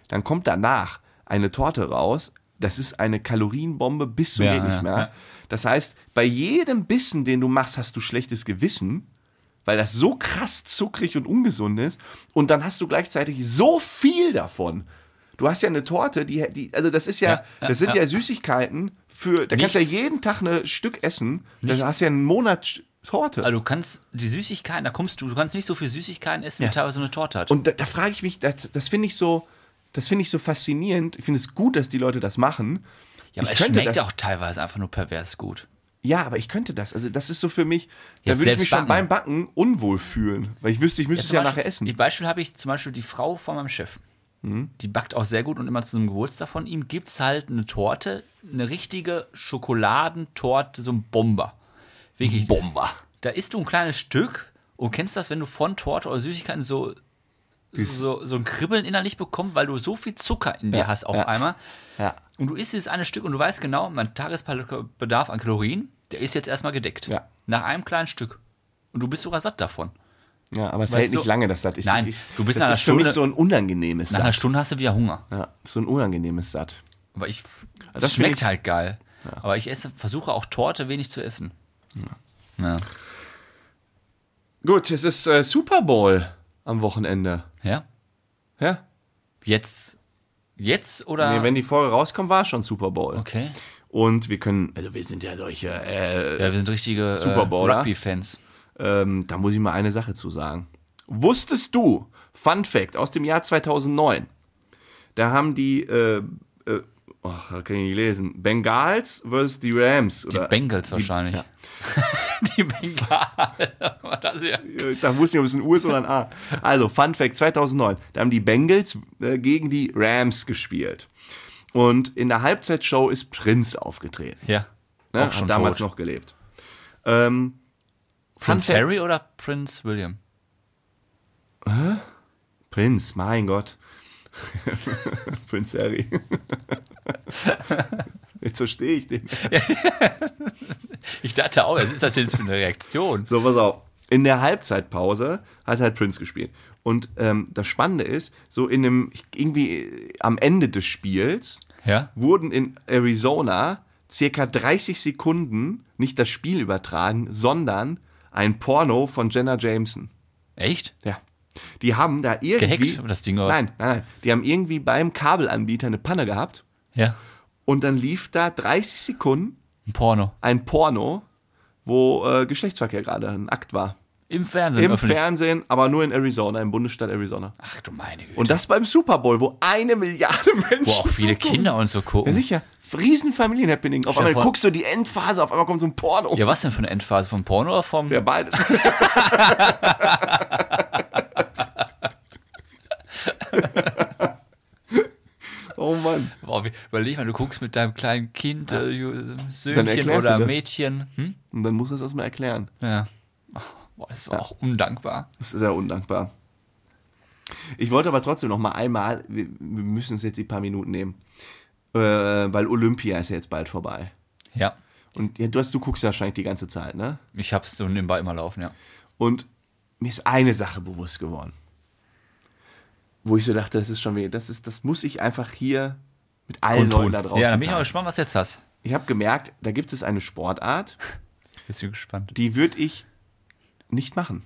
dann kommt danach eine Torte raus. Das ist eine Kalorienbombe bis zum Ja, geht nicht ja, mehr. ja. Das heißt, bei jedem Bissen, den du machst, hast du schlechtes Gewissen, weil das so krass zuckrig und ungesund ist. Und dann hast du gleichzeitig so viel davon. Du hast ja eine Torte, die, die also das ist ja, Ja, ja, das sind ja, ja. Süßigkeiten für, da kannst du Nichts. ja jeden Tag ein Stück essen. Nichts. Da hast du ja einen Monat Torte. Also du kannst die Süßigkeiten, da kommst du, du kannst nicht so viel Süßigkeiten essen, Ja. wie teilweise eine Torte hat. Und da, da frage ich mich, das, das finde ich so, das finde ich so faszinierend. Ich finde es gut, dass die Leute das machen. ja, aber ich es könnte schmeckt das, auch teilweise einfach nur pervers gut. Ja, aber ich könnte das. Also das ist so für mich, da Jetzt würde ich mich selbst schon beim Backen unwohl fühlen, weil ich wüsste, ich müsste es Zum ja Beispiel, nachher essen. Die Beispiel habe ich zum Beispiel die Frau von meinem Chef. Mhm. Die backt auch sehr gut und immer zu einem Geburtstag von ihm gibt es halt eine Torte, eine richtige Schokoladentorte, so ein Bomber. Wirklich. Bomber. Da isst du ein kleines Stück und kennst das, wenn du von Torte oder Süßigkeiten so, so, so ein Kribbeln innerlich bekommst, weil du so viel Zucker in dir Ja, hast auf ja. einmal. Ja. Und du isst dieses eine Stück und du weißt genau, mein Tagesbedarf an Kalorien, der ist jetzt erstmal gedeckt. Ja. Nach einem kleinen Stück. Und du bist sogar satt davon. Ja, aber es Weißt hält nicht lange, dass das ist. Nein, ich, du bist das nach ist einer für mich Stunde- so ein unangenehmes Nach einer Satt. Stunde hast du wieder Hunger. Ja, so ein unangenehmes Satt. Aber ich Das schmeckt ich- halt geil. Aber ich esse, versuche auch Torte wenig zu essen. Ja. Gut, es ist äh, Super Bowl am Wochenende. ja. Ja? Jetzt. Jetzt oder? Nee, wenn die Folge rauskommt, war schon Super Bowl. okay. Und wir können, also wir sind ja solche, äh, Ja, wir sind richtige Super äh, Bowler. Rugby-Fans. ähm, da muss ich mal eine Sache zu sagen. Wusstest du, Fun Fact aus dem Jahr 2009, da haben die, äh, äh, ach, da kann ich nicht lesen, Bengals versus die Rams. Die Oder, Bengals wahrscheinlich. ja. Die Bengals. das ja. Da wusste ich, ob es ein U ist oder ein A. Also, Fun Fact 2009. Da haben die Bengals äh, gegen die Rams gespielt. Und in der Halbzeitshow ist Prince aufgetreten. ja. Ne? Auch schon Hat damals tot. noch gelebt. Ähm, Prince Harry oder Prince William? Prinz, mein Gott. Prinz Harry. Jetzt verstehe ich den. Ich dachte auch, was ist das jetzt für eine Reaktion? So, pass auf. In der Halbzeitpause hat halt Prince gespielt. Und ähm, das Spannende ist, so in einem, irgendwie äh, am Ende des Spiels Ja? wurden in Arizona circa 30 Sekunden nicht das Spiel übertragen, sondern ein Porno von Jenna Jameson. Echt? Ja. Die haben da irgendwie. Gehackt, das Ding, oder? Nein, nein, nein. Die haben irgendwie beim Kabelanbieter eine Panne gehabt Ja. und dann lief da 30 Sekunden Ein Porno. ein Porno, wo äh, Geschlechtsverkehr gerade ein Akt war. Im Fernsehen. Im öffentlich. Fernsehen, aber nur in Arizona, im Bundesstaat Arizona. Ach du meine Güte. Und das beim Super Bowl, wo eine Milliarde Menschen. Wo auch viele zugucken. Kinder und so Ja, gucken. sicher. Riesen Familienhappening. Auf einmal guckst du die Endphase, auf einmal kommt so ein Porno. Ja, was denn für eine Endphase? Vom Porno oder vom. Ja, beides. oh Mann. Boah, überleg mal, du guckst mit deinem kleinen Kind, äh, Söhnchen oder du. Mädchen. Hm? Und dann muss er es erstmal erklären. Ja. Ach, boah, das war auch undankbar. Das ist sehr undankbar. Ich wollte aber trotzdem noch mal einmal, wir, wir müssen uns jetzt die paar Minuten nehmen, äh, weil Olympia ist ja jetzt bald vorbei. Ja. Und ja, du, hast, du guckst ja wahrscheinlich die ganze Zeit, ne? Ich hab's so nebenbei immer laufen, ja. Und mir ist eine Sache bewusst geworden, wo ich so dachte, das ist schon wieder, das ist, das muss ich einfach hier mit allen Leuten da draußen Ja, dann bin ich mal teilen. gespannt, was du jetzt hast. Ich habe gemerkt, da gibt es eine Sportart, Jetzt bin ich gespannt. die würde ich nicht machen.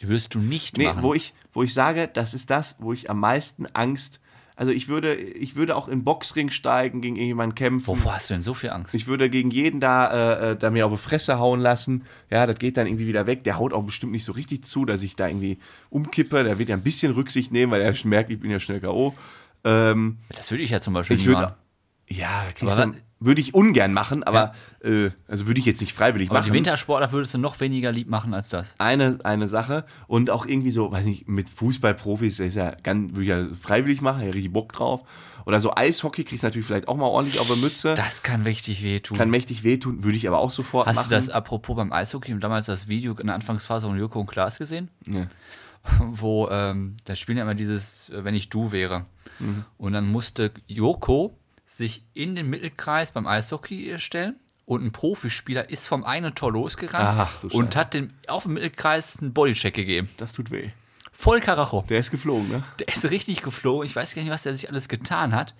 Die wirst du nicht Nee, machen. wo ich, wo ich sage, das ist das, wo ich am meisten Angst. Also ich würde, ich würde auch in Boxring steigen, gegen irgendjemanden kämpfen. Wovor hast du denn so viel Angst? Ich würde gegen jeden da, äh, äh, da mir auf die Fresse hauen lassen. Ja, das geht dann irgendwie wieder weg. Der haut auch bestimmt nicht so richtig zu, dass ich da irgendwie umkippe. Der wird ja ein bisschen Rücksicht nehmen, weil er merkt, ich bin ja schnell K.O. Ähm, das würde ich ja zum Beispiel ich würde. machen. Ja, kriegst du- würde ich ungern machen, aber äh, also würde ich jetzt nicht freiwillig Aber machen. die Wintersportler würdest du noch weniger lieb machen als das. eine, eine Sache und auch irgendwie so, weiß nicht, mit Fußballprofis, das ist ja ganz, würde ich ja freiwillig machen, ja richtig Bock drauf. Oder so Eishockey kriegst du natürlich vielleicht auch mal ordentlich auf der Mütze. Das kann richtig wehtun. Kann mächtig wehtun, würde ich aber auch sofort Hast machen. du das apropos beim Eishockey und damals das Video in der Anfangsphase von Joko und Klaas gesehen? Ja. Wo, ähm, da spielen ja immer dieses, äh, wenn ich du wäre. Mhm. Und dann musste Joko sich in den Mittelkreis beim Eishockey äh, stellen und ein Profispieler ist vom einen Tor losgerannt Ach, und hat dem auf dem Mittelkreis einen Bodycheck gegeben. Das tut weh. Voll Karacho. Der ist geflogen, ne? Der ist richtig geflogen. Ich weiß gar nicht, was der sich alles getan hat.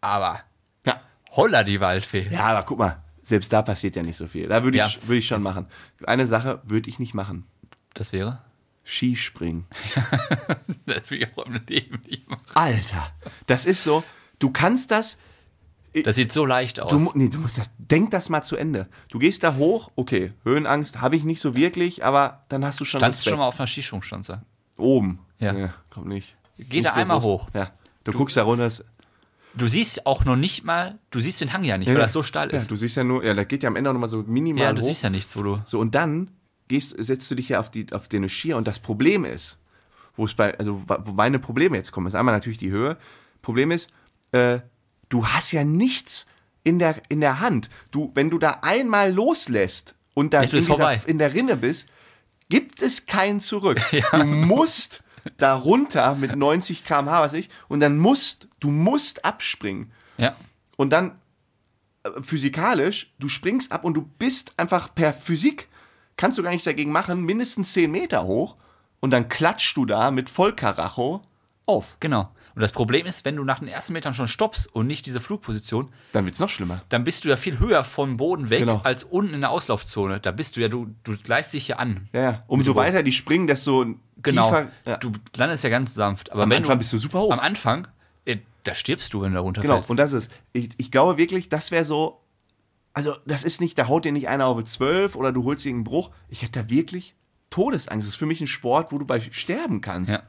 Aber Ja. holla die Waldfee. Ja, aber guck mal, selbst da passiert ja nicht so viel. Da würde ich, Ja. würde ich schon machen. Eine Sache würde ich nicht machen. Das wäre? Skispringen. Das will ich auch im Leben nicht machen. Alter, das ist so, du kannst das, Das sieht so leicht aus. Du, nee, du musst das, denk das mal zu Ende. Du gehst da hoch, okay, Höhenangst habe ich nicht so wirklich, aber dann hast du schon Standst du schon mal auf einer Skisprungstanze? Oben. Ja. Nee, kommt nicht. Geh Nicht da einmal bewusst. hoch. Ja. Du, guckst da runter. Du siehst auch noch nicht mal, du siehst den Hang ja nicht, weil das so steil Ja, ist. du siehst ja nur, ja, da geht ja am Ende auch nochmal so minimal Ja, du hoch. siehst ja nichts, wo du. So, und dann gehst, setzt du dich ja auf, die, auf den Skier und das Problem ist, wo es bei, also wo meine Probleme jetzt kommen, ist einmal natürlich die Höhe. Problem ist, äh, du hast ja nichts in der, in der Hand. Du, wenn du da einmal loslässt und dann Ja, du in, vorbei. in der Rinne bist, gibt es kein Zurück. Du musst da runter mit 90 km/h, was ich, und dann musst, du musst abspringen. Ja. Und dann äh, physikalisch, du springst ab und du bist einfach per Physik, kannst du gar nichts dagegen machen, mindestens 10 Meter hoch und dann klatschst du da mit Vollkaracho auf. Genau. Und das Problem ist, wenn du nach den ersten Metern schon stoppst und nicht diese Flugposition, Dann wird's noch schlimmer. dann bist du ja viel höher vom Boden weg Genau. als unten in der Auslaufzone. Da bist du ja, du, du gleichst dich ja an. Ja, ja. Umso dem weiter die springen, desto Genau. tiefer. Ja. Du landest ja ganz sanft. Aber Am Anfang du, bist du super hoch. Am Anfang, äh, da stirbst du, wenn du da Genau, runterfällst. und das ist, ich, ich glaube wirklich, das wäre so, also das ist nicht, da haut dir nicht einer auf die 12 oder du holst dir einen Bruch. Ich hätte da wirklich Todesangst. Das ist für mich ein Sport, wo du bei sterben kannst. Ja.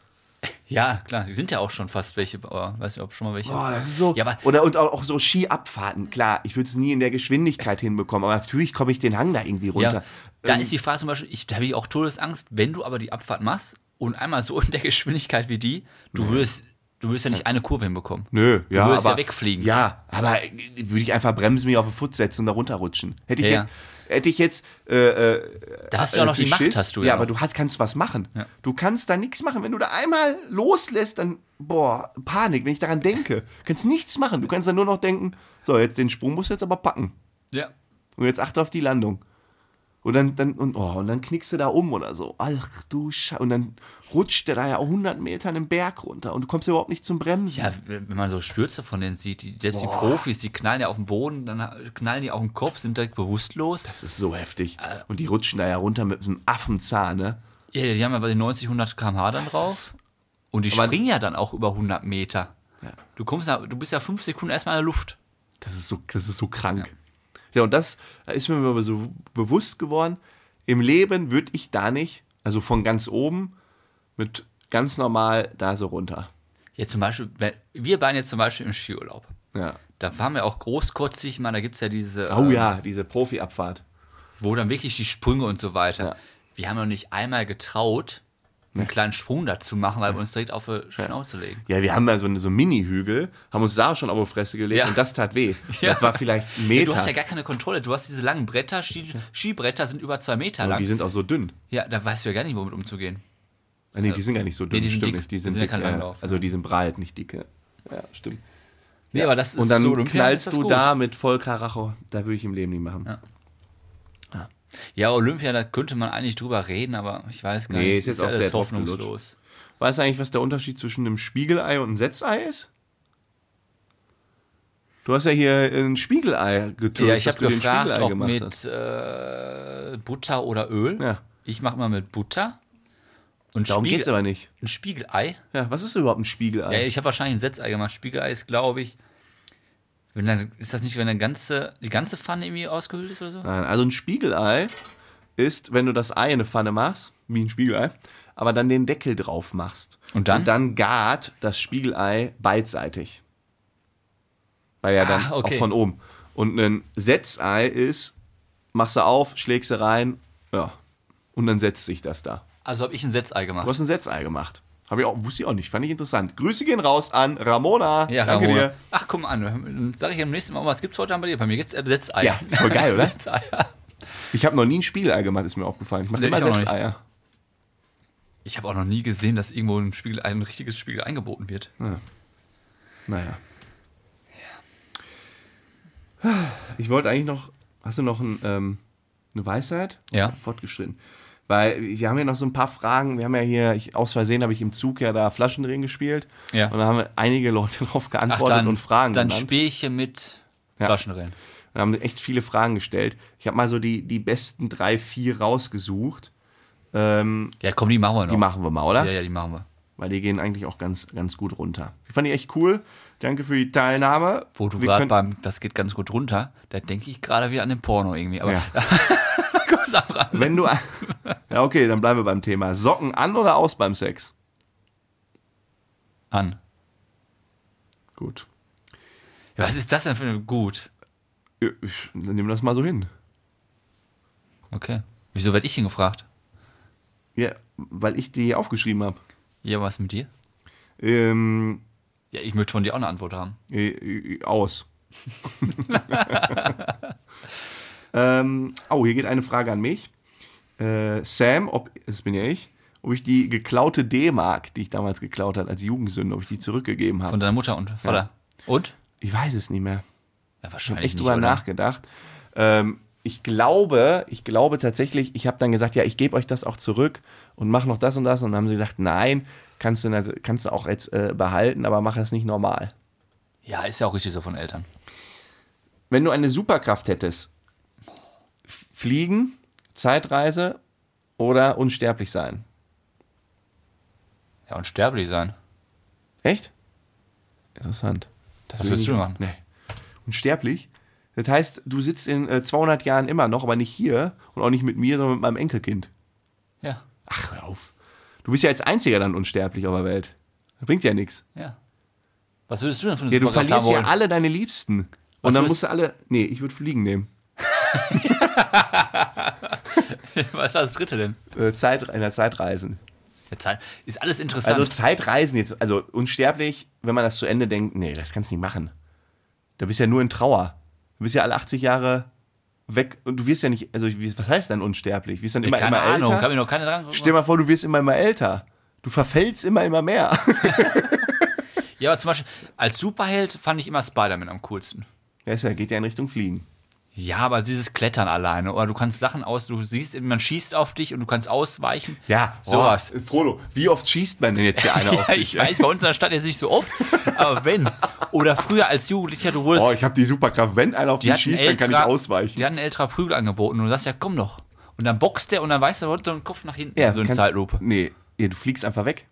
Ja, klar, die sind ja auch schon fast welche, aber weiß nicht, ob schon mal welche. Boah, das ist so. Ja, aber oder und auch, auch so Skiabfahrten. Klar, ich würde es nie in der Geschwindigkeit hinbekommen, aber natürlich komme ich den Hang da irgendwie runter. ja, da Ähm, ist die Frage zum Beispiel, ich, da habe ich auch Todesangst, wenn du aber die Abfahrt machst und einmal so in der Geschwindigkeit wie die, du würdest Du willst ja nicht eine Kurve hinbekommen. Nö, ja, würdest aber ja wegfliegen. Ja, aber würde ich einfach bremsen, mich auf den Foot setzen und da runterrutschen. Hätte ich Ja. jetzt, hätte ich jetzt, äh, äh, Da hast du ja noch die natürlich Macht, Schiss. hast du ja. ja. aber du hast, kannst was machen. Ja. Du kannst da nichts machen. Wenn du da einmal loslässt, dann, boah, Panik, wenn ich daran denke. Du kannst nichts machen. Du kannst dann nur noch denken, so, jetzt den Sprung musst du jetzt aber packen. Ja. Und jetzt achte auf die Landung. Und dann, dann, und, oh, und dann knickst du da um oder so. Ach du Scheiße. Und dann rutscht der da ja auch 100 Meter einen Berg runter und du kommst überhaupt nicht zum Bremsen. Ja, wenn man so Stürze von denen sieht, die, selbst die Profis, die knallen ja auf den Boden, dann knallen die auf den Kopf, sind direkt bewusstlos. Das ist so heftig. Äh. Und die rutschen da ja runter mit einem Affenzahn, ne? Ja, die haben ja bei den 90, 100 km/h dann drauf. Und die springen ja dann auch über 100 Meter. Du, kommst ja, du bist ja fünf Sekunden erstmal in der Luft. Das ist so, das ist so krank. Ja. Und das ist mir mal so bewusst geworden. Im Leben würde ich da nicht, also von ganz oben, mit ganz normal da so runter. Jetzt zum Beispiel, wir beiden jetzt zum Beispiel im Skiurlaub. Ja. Da fahren wir auch großkotzig, mal, da gibt es ja diese, Oh äh, ja, diese Profi-Abfahrt. wo dann wirklich die Sprünge und so weiter. Ja. Wir haben noch nicht einmal getraut, einen kleinen Sprung dazu machen, weil wir uns direkt auf die Schnauze legen. Ja, wir haben da so, eine- so einen Mini-Hügel, haben uns da schon auf die Fresse gelegt Ja. und das tat weh. Ja. Das war vielleicht ein Ja, Meter. du hast ja gar keine Kontrolle. Du hast diese langen Bretter, Ski, Skibretter sind über zwei Meter und lang. die sind auch so dünn. Ja, da weißt du ja gar nicht, womit umzugehen. Ah, nee, die sind gar nicht so dünn, die sind stimmt dick. nicht. Die Die sind, sind ja dick, kein ja. Langlauf. Also die sind breit, nicht dicke. Ja, stimmt. Nee, aber das ist Und dann so knallst du da mit Vollkaracho. Da würde ich im Leben nicht machen. Ja. Olympia, da könnte man eigentlich drüber reden, aber ich weiß gar Nee, nicht. ist jetzt ja auch alles hoffnungslos. Weißt du eigentlich, was der Unterschied zwischen einem Spiegelei und einem Setzei ist? Du hast ja hier ein Spiegelei getürzt, Ja, ich habe gefragt, ob mit äh, Butter oder Öl. Ja. Ich mache mal mit Butter. Und Darum Spiegel, geht's aber nicht. ein Spiegelei. Ja, was ist überhaupt ein Spiegelei? Ja, ich habe wahrscheinlich ein Setzei gemacht. Spiegelei ist, glaube ich, wenn dann, ist das nicht, wenn eine ganze, die ganze Pfanne irgendwie ausgehöhlt ist oder so? Nein, also ein Spiegelei ist, wenn du das Ei in eine Pfanne machst, wie ein Spiegelei, aber dann den Deckel drauf machst. Und dann? Und dann gart das Spiegelei beidseitig. Weil ja dann Ah, okay. auch von oben. Und ein Setzei ist, machst du auf, schlägst du rein, ja. Und dann setzt sich das da. Also habe ich ein Setzei gemacht. Du hast ein Setzei gemacht. Habe ich auch, wusste ich auch nicht, fand ich interessant. Grüße gehen raus an Ramona. Ja, Danke Ramona. dir. Ach, guck mal an. Dann sage ich am nächsten Mal, was gibt's heute Abend bei dir? Bei mir gibt's äh, Setzei. Ja, voll geil, oder? Setzei, ja. Ich habe noch nie ein Spiegelei gemacht, ist mir aufgefallen. Ich mache Nee, immer. Setzeier. Ich habe auch noch nie gesehen, dass irgendwo ein Spiegel, ein richtiges Spiegel eingeboten wird. Naja. Ich wollte eigentlich noch. Hast du noch ein, ähm, eine Weisheit? Ja. Fortgeschritten. Weil wir haben ja noch so ein paar Fragen. Wir haben ja hier, ich, aus Versehen habe ich im Zug ja da Flaschendrehen gespielt. Ja. Und da haben einige Leute darauf Ach, geantwortet dann, und Fragen dann genannt. Spielchen mit Ja. Flaschenrennen. Wir haben echt viele Fragen gestellt. Ich habe mal so die, die besten drei, vier rausgesucht. Ähm, Ja, komm, die machen wir noch. die machen wir mal, oder? Ja, ja, die machen wir. Weil die gehen eigentlich auch ganz, ganz gut runter. Die fand ich echt cool. Danke für die Teilnahme. Wo du gerade beim, das geht ganz gut runter, da denke ich gerade wieder an den Porno irgendwie. Aber Ja. kurz Rand. Wenn du. Ja, okay, dann bleiben wir beim Thema. Socken an oder aus beim Sex? an. Gut. Ja, was ist das denn für eine gut? Ich- Dann nehmen wir das mal so hin. Okay. Wieso werde ich ihn gefragt? Ja, weil ich die aufgeschrieben habe. Ja, was mit dir? Ähm, Ja, ich möchte von dir auch eine Antwort haben. äh, äh, aus. ähm, oh, hier geht eine Frage an mich. Äh, Sam, ob, das bin ja ich, ob ich die geklaute D-Mark, die ich damals geklaut habe als Jugendsünde, ob ich die zurückgegeben habe. Von deiner Mutter und Vater. Und? Ich weiß es nicht mehr. Ja, Ich habe wahrscheinlich echt nicht, drüber oder? nachgedacht. Ähm, ich glaube, ich glaube tatsächlich, ich habe dann gesagt, ja, ich gebe euch das auch zurück und mach noch das und das. Und dann haben sie gesagt, nein, kannst du, kannst du auch jetzt äh, behalten, aber mach das nicht normal. Ja, ist ja auch richtig so von Eltern. Wenn du eine Superkraft hättest, fliegen, Zeitreise oder unsterblich sein. Ja, und sterblich sein. Echt? Interessant. Das Was will würdest ich du machen? Nee. Unsterblich? Das heißt, du sitzt in äh, 200 Jahren immer noch, aber nicht hier und auch nicht mit mir, sondern mit meinem Enkelkind. Ja, Ach, hör auf. Du bist ja als Einziger dann unsterblich auf der Welt. Das bringt ja nichts. ja. Was würdest du denn für eine Ja, du verlierst ja alle deine Liebsten. Und Was dann würdest- musst du alle. Nee, ich würde Fliegen nehmen. Was war das dritte denn? Äh, Zeit, in der Zeitreisen. Zeit ist alles interessant. Also Zeitreisen jetzt, also unsterblich, wenn man das zu Ende denkt, nee, das kannst du nicht machen. Da bist du ja nur in Trauer. Du bist ja alle 80 Jahre weg und du wirst ja nicht, also was heißt dann unsterblich? Wirst dann immer, keine immer Ahnung, älter. kann mich noch keine dran. Stell dir mal vor, du wirst immer, immer älter. Du verfällst immer, immer mehr. Ja, aber zum Beispiel als Superheld fand ich immer Spider-Man am coolsten. Ja, ist ja, geht ja in Richtung Fliegen. Ja, aber dieses Klettern alleine. Oder du kannst Sachen aus, du siehst, man schießt auf dich und du kannst ausweichen. Ja, sowas. Oh, Frodo, wie oft schießt man denn jetzt hier einer auf Ja, dich? ich weiß, bei uns in der Stadt jetzt nicht so oft, aber wenn. Oder früher als Jugendlicher, du wurdest. Oh, ich habe die Superkraft. Wenn einer auf mich hatten schießt, dann kann ich ausweichen. Die hatten ein älterer Prügel angeboten und du sagst, ja, komm doch. Und dann boxt der und dann weißt du, so einen Kopf nach hinten, so in kannst- Zeitlupe. Nee, ja, du fliegst einfach weg.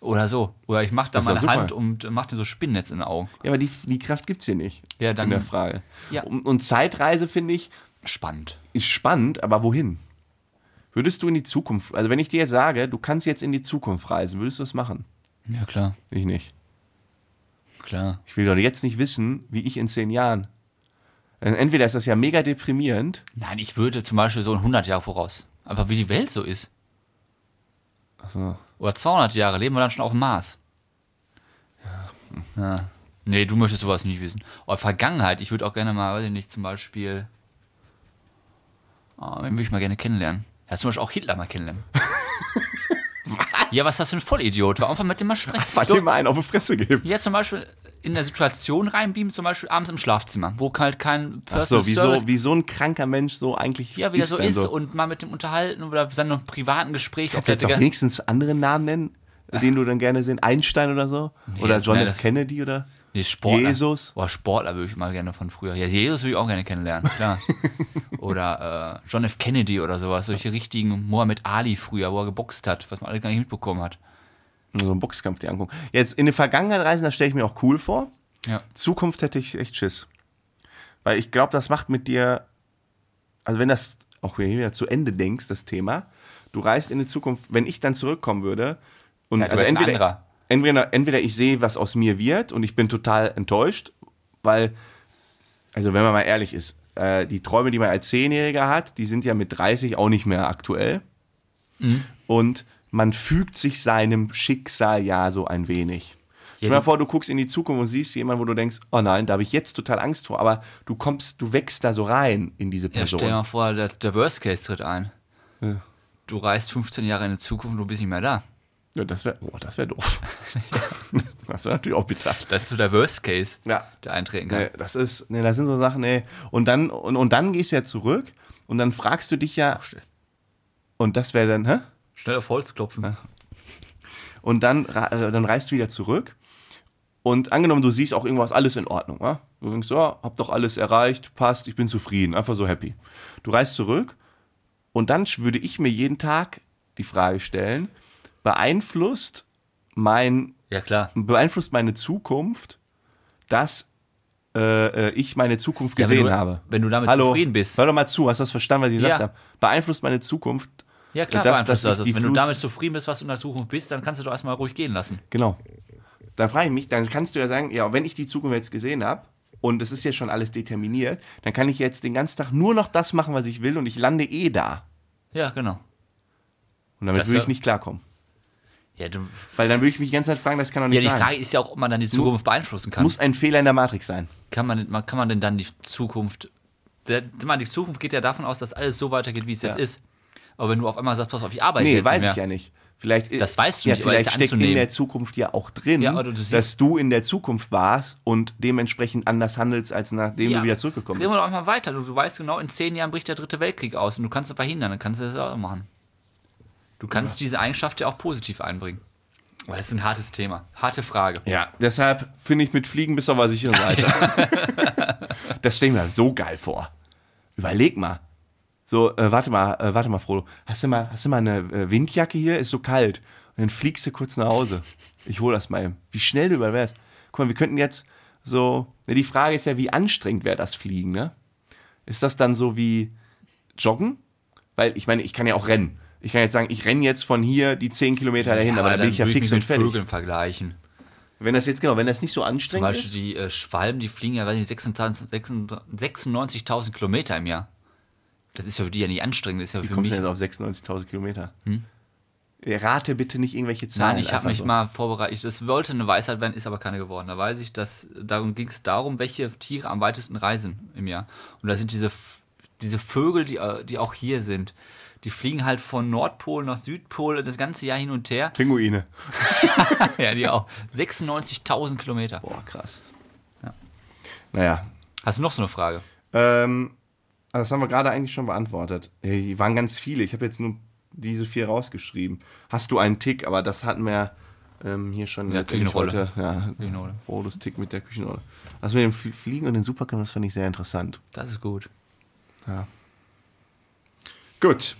Oder so. Oder ich mach da meine. Hand und mach dir so Spinnennetz in den Augen. Ja, aber die, die Kraft gibt's hier nicht. Ja, dann- in der Frage. Ja. Und, und Zeitreise, finde ich, Spannend. ist spannend, aber wohin? Würdest du in die Zukunft, also wenn ich dir jetzt sage, du kannst jetzt in die Zukunft reisen, würdest du das machen? Ja, klar. Ich nicht. Klar. Ich will doch jetzt nicht wissen, wie ich in zehn Jahren. Also Entweder ist das ja mega deprimierend. Nein, ich würde zum Beispiel so in 100 Jahre voraus. Einfach wie die Welt so ist. Achso. Oder 200 Jahre leben wir dann schon auf dem Mars. Ja. Nee, du möchtest sowas nicht wissen. Oder Vergangenheit, ich würde auch gerne mal, weiß ich nicht, zum Beispiel. Oh, wen würde ich mal gerne kennenlernen? Ja, zum Beispiel auch Hitler mal kennenlernen. was? Ja, was ist das für ein Vollidiot? War einfach mit dem mal sprechen. Warte So, dir mal einen auf die Fresse geben. ja, zum Beispiel in der Situation reinbeamen, zum Beispiel abends im Schlafzimmer, wo halt kein Ach Personal so, wie Service so, wie so ein kranker Mensch so eigentlich ja, wie er so ist und mal mit dem unterhalten oder seinem privaten Gespräch. Kannst du jetzt auch wenigstens andere Namen nennen, den du dann gerne sehen? Einstein oder so? oder das- John F. Kennedy oder? Nee, Sportler. Jesus? Boah, Sportler würde ich mal gerne von früher. Ja, Jesus würde ich auch gerne kennenlernen, klar. oder äh, John F. Kennedy oder sowas. Solche richtigen Mohammed Ali früher, wo er geboxt hat, was man alle gar nicht mitbekommen hat. So einen Boxkampf dir angucken. Jetzt in die Vergangenheit reisen, das stelle ich mir auch cool vor. Ja. Zukunft hätte ich echt Schiss. Weil ich glaube, das macht mit dir, also wenn das auch wieder zu Ende denkst, das Thema, du reist in die Zukunft, wenn ich dann zurückkommen würde und Ja, also entweder, entweder, entweder ich sehe, was aus mir wird und ich bin total enttäuscht, weil, also wenn man mal ehrlich ist, äh, die Träume, die man als Zehnjähriger hat, die sind ja mit 30 auch nicht mehr aktuell. Mhm. Und man fügt sich seinem Schicksal ja so ein wenig. Stell dir mal vor, du guckst in die Zukunft und siehst jemanden, wo du denkst, oh nein, da habe ich jetzt total Angst vor, aber du kommst, du wächst da so rein in diese Ja, Person. stell dir mal vor, der, der Worst Case tritt ein. Ja. Du reist 15 Jahre in die Zukunft und du bist nicht mehr da. Ja, das wäre, oh, das wäre doof. das wäre natürlich auch bitter. Das ist so der Worst Case, Ja. der eintreten kann. Nee, das ist, nee, das sind so Sachen, nee. Und dann, und, und dann gehst du ja zurück und dann fragst du dich ja, Schnell. und das wäre dann, hä? Schnell auf Holz klopfen. Und dann, äh, dann reist du wieder zurück. Und angenommen, du siehst auch irgendwas, alles in Ordnung. Ja? Du denkst, ja, hab doch alles erreicht, passt, ich bin zufrieden, einfach so happy. Du reist zurück und dann würde ich mir jeden Tag die Frage stellen, beeinflusst mein, Ja, klar. beeinflusst meine Zukunft, dass äh, äh, ich meine Zukunft Ja, wenn gesehen du- habe? wenn du damit Hallo, zufrieden bist. Hör doch mal zu, hast du das verstanden, was ich gesagt Ja. habe? Beeinflusst meine Zukunft. Ja, klar, Das- beeinflusst das. die Wenn du damit zufrieden bist, was du in der Zukunft bist, dann kannst du doch erstmal ruhig gehen lassen. Genau. Dann frage ich mich, dann kannst du ja sagen, ja, wenn ich die Zukunft jetzt gesehen habe und es ist ja schon alles determiniert, dann kann ich jetzt den ganzen Tag nur noch das machen, was ich will und ich lande eh da. Ja, genau. Und damit Das würde ich nicht klarkommen. Ja, du, Weil dann würde ich mich die ganze Zeit fragen, das kann doch ja nicht die sein. Frage ist ja auch, ob man dann die Zukunft beeinflussen kann. Muss ein Fehler in der Matrix sein. Kann man, kann man denn dann die Zukunft. Der, die Zukunft geht ja davon aus, dass alles so weitergeht, wie es jetzt Ja. ist. Aber wenn du auf einmal sagst, pass auf, ich arbeite Nee, jetzt weiß nicht ich mehr. ja nicht. Vielleicht, Das weißt du ja, nicht, vielleicht ja steckt in anzunehmen. der Zukunft ja auch drin, Ja, du dass du in der Zukunft warst und dementsprechend anders handelst, als nachdem Ja. du wieder zurückgekommen bist. wir doch einmal weiter. Du, du weißt genau, in zehn Jahren bricht der dritte Weltkrieg aus und du kannst es verhindern, dann kannst du das auch machen. Du kannst diese Eigenschaft ja auch positiv einbringen. Weil das ist ein hartes Thema. Harte Frage. Ja, deshalb finde ich mit Fliegen bis auf der sicheren Seite. das stelle ich mir so geil vor. Überleg mal. So, äh, warte mal, äh, warte mal, Frodo. Hast du mal, hast du mal eine äh, Windjacke hier? Ist so kalt. Und dann fliegst du kurz nach Hause. Ich hole das mal eben. Wie schnell du überall wärst. Guck mal, wir könnten jetzt so. Ne, die Frage ist ja, wie anstrengend wäre das Fliegen, ne? Ist das dann so wie Joggen? Weil ich meine, ich kann ja auch rennen. Ich kann jetzt sagen, ich renne jetzt von hier die 10 Kilometer dahin, aber, dann bin ich ja fix mich und mit fertig. Vögeln vergleichen. Wenn das jetzt, genau, wenn das nicht so Zum anstrengend Beispiel ist. die äh, Schwalben, die fliegen ja, weiß nicht, 26 96.000 Kilometer im Jahr. Das ist ja für die ja nicht anstrengend, das ist ja Wie für kommst mich. du jetzt auf 96.000 Kilometer? rate bitte nicht irgendwelche Zahlen. Nein, ich habe mich so. mal vorbereitet. Das wollte eine Weisheit werden, ist aber keine geworden. Da weiß ich, dass darum ging es darum, welche Tiere am weitesten reisen im Jahr. Und da sind diese, diese Vögel, die, äh, die auch hier sind. Die fliegen halt von Nordpol nach Südpol das ganze Jahr hin und her. Pinguine. ja, die auch. 96.000 Kilometer. Boah, krass. Ja. Naja. Hast du noch so eine Frage? Ähm, das haben wir gerade eigentlich schon beantwortet. Die waren ganz viele. Ich habe jetzt nur diese vier rausgeschrieben. Hast du einen Tick, aber das hatten wir ähm, hier schon Ja, Küchenrolle. heute. Ja, Küchenrolle. Frohes Tick mit der Küchenrolle. Das mit dem Fl- Fliegen und den Superkampf, das fand ich sehr interessant. Das ist gut. Ja. Gut.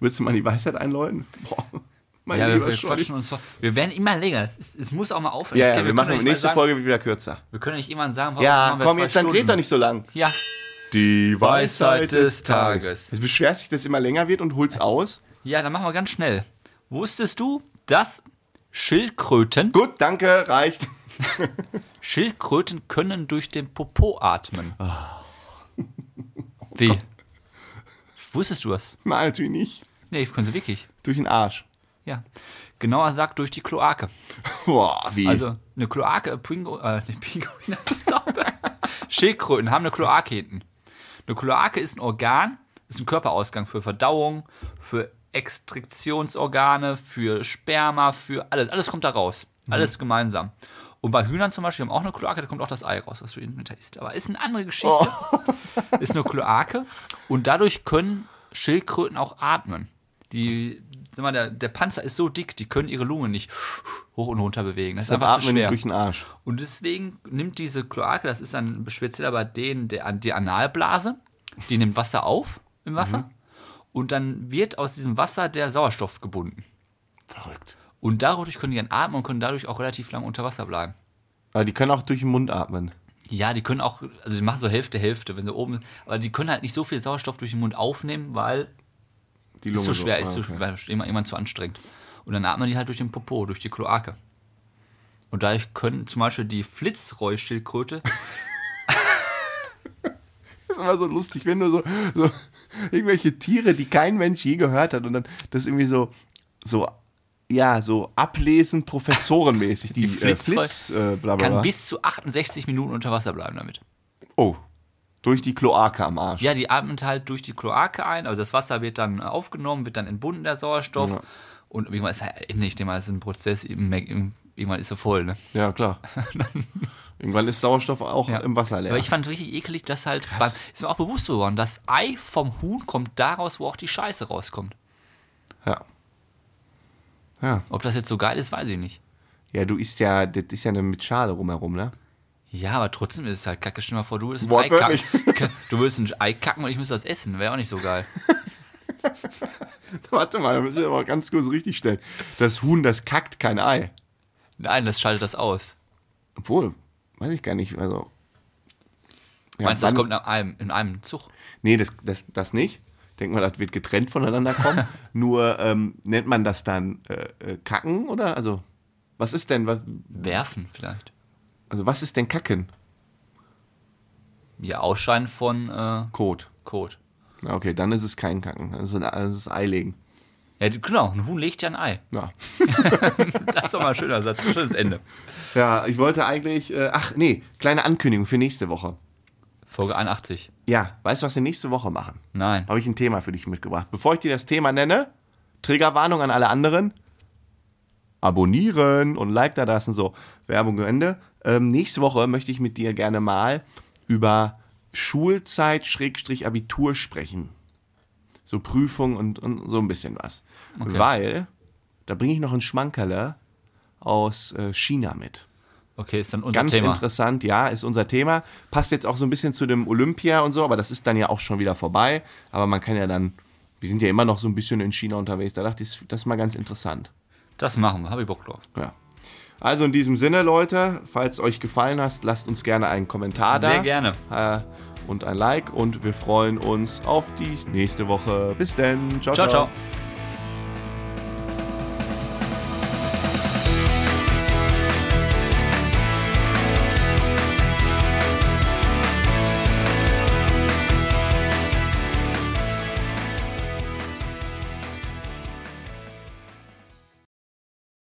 Willst du mal die Weisheit einläuten? Boah, mein ja, wir, lieber wir Scholli. quatschen uns vor. Wir werden immer länger. Es, es muss auch mal aufhören. Ja, ja, wir, können machen nächste sagen, Folge wieder kürzer. Wir können nicht immer sagen, warum Ja, wir komm, zwei jetzt dann Stunden. dreht doch nicht so lang. Ja, Die Weisheit des Tages. Du beschwerst dich, dass es immer länger wird und holst aus. ja, dann machen wir ganz schnell. Wusstest du, dass Schildkröten, Gut, danke, reicht. Schildkröten können durch den Popo atmen? Ah. Wie? Wusstest du das? Nein, natürlich nicht. Nee, können sie wirklich. Durch den Arsch. Ja. Genauer gesagt durch die Kloake. Boah, wie? Also eine Kloake, äh, Pingo, äh, nicht Pinguine, Sauber. Schildkröten haben eine Kloake hinten. Eine Kloake ist ein Organ, ist ein Körperausgang für Verdauung, für Extraktionsorgane, für Sperma, für alles. Alles kommt da raus. Alles gemeinsam. Und bei Hühnern zum Beispiel haben auch eine Kloake, da kommt auch das Ei raus, was du in Winter isst. Aber ist eine andere Geschichte. Ist eine Kloake und dadurch können Schildkröten auch atmen. Die, sag mal, der, der Panzer ist so dick, die können ihre Lunge nicht hoch und runter bewegen. Das ist Dann einfach zu schwer. durch den Arsch. Und deswegen nimmt diese Kloake, das ist dann speziell bei denen der, die Analblase, die nimmt Wasser auf im Wasser Mhm. und dann wird aus diesem Wasser der Sauerstoff gebunden. Verrückt. Und dadurch können die dann atmen und können dadurch auch relativ lange unter Wasser bleiben. Aber die können auch durch den Mund atmen. Ja, die können auch, also die machen so Hälfte, Hälfte, wenn sie oben, aber die können halt nicht so viel Sauerstoff durch den Mund aufnehmen, weil Die ist Lunge so schwer, Ah, ist so okay. schwer, immer, immer zu anstrengend. Und dann atmen die halt durch den Popo, durch die Kloake. Und dadurch können zum Beispiel die Flitzroy-Schildkröte Das ist immer so lustig, wenn du so, so irgendwelche Tiere, die kein Mensch je gehört hat und dann das irgendwie so, so ja, so ablesen, professorenmäßig, die, Die äh, Flitzroy Flitz, äh, bla, bla, kann bla. bis zu 68 Minuten unter Wasser bleiben damit. Oh, durch die Kloake am Arsch. Ja, die atmet halt durch die Kloake ein, also das Wasser wird dann aufgenommen, wird dann entbunden, der Sauerstoff. Ja. Und irgendwann ist halt endlich, mal, es ist ein Prozess, irgendwann ist er voll, ne? Ja, klar. Irgendwann ist Sauerstoff auch Ja. im Wasser leer. Aber ich fand richtig eklig, dass halt, beim, ist mir auch bewusst geworden, das Ei vom Huhn kommt daraus, wo auch die Scheiße rauskommt. ja. Ja. Ob das jetzt so geil ist, weiß ich nicht. Ja, du isst ja, das ist ja eine mit Schale rumherum, ne? Ja, aber trotzdem ist es halt kacke. Stell mal vor, du würdest ein Ei kacken. Du würdest ein Ei kacken und ich müsste das essen. Wäre auch nicht so geil. Warte mal, da müssen wir aber ganz kurz richtig stellen. Das Huhn, das kackt kein Ei. Nein, das schaltet das aus. Obwohl, weiß ich gar nicht. Also. Ja, Meinst du, das kommt in einem, in einem Zug? Nee, das, das, das nicht. Ich denke mal, das wird getrennt voneinander kommen. Nur ähm, nennt man das dann äh, äh, Kacken oder? Also, was ist denn, was, Werfen vielleicht. Also was ist denn Kacken? Ja, Ausscheiden von äh, Kot. Kot. Okay, dann ist es kein Kacken. Das ist, ein, das ist Eilegen. Ja, genau, ein Huhn legt ja ein Ei. Ja. Das ist doch mal ein schöner Satz. Schönes Ende. ja, ich wollte eigentlich. Äh, ach, nee, kleine Ankündigung für nächste Woche. Folge 81. Ja, weißt du, was wir nächste Woche machen? Nein. Habe ich ein Thema für dich mitgebracht. Bevor ich dir das Thema nenne, Triggerwarnung an alle anderen. Abonnieren und Like da lassen, so Werbung Ende. Ähm, nächste Woche möchte ich mit dir gerne mal über Schulzeit-Abitur sprechen. So Prüfung und, und so ein bisschen was. Okay. Weil da bringe ich noch ein Schmankerle aus äh, China mit. Okay, ist dann unser Ganz Thema. interessant, ja, ist unser Thema. Passt jetzt auch so ein bisschen zu dem Olympia und so, aber das ist dann ja auch schon wieder vorbei. Aber man kann ja dann, wir sind ja immer noch so ein bisschen in China unterwegs, da dachte ich, das ist mal ganz interessant. Das machen wir. Habe ich Bock drauf. Ja. Also in diesem Sinne, Leute, falls euch gefallen hat, lasst uns gerne einen Kommentar da. Sehr gerne. Äh, und ein Like und wir freuen uns auf die nächste Woche. Bis dann. Ciao, ciao.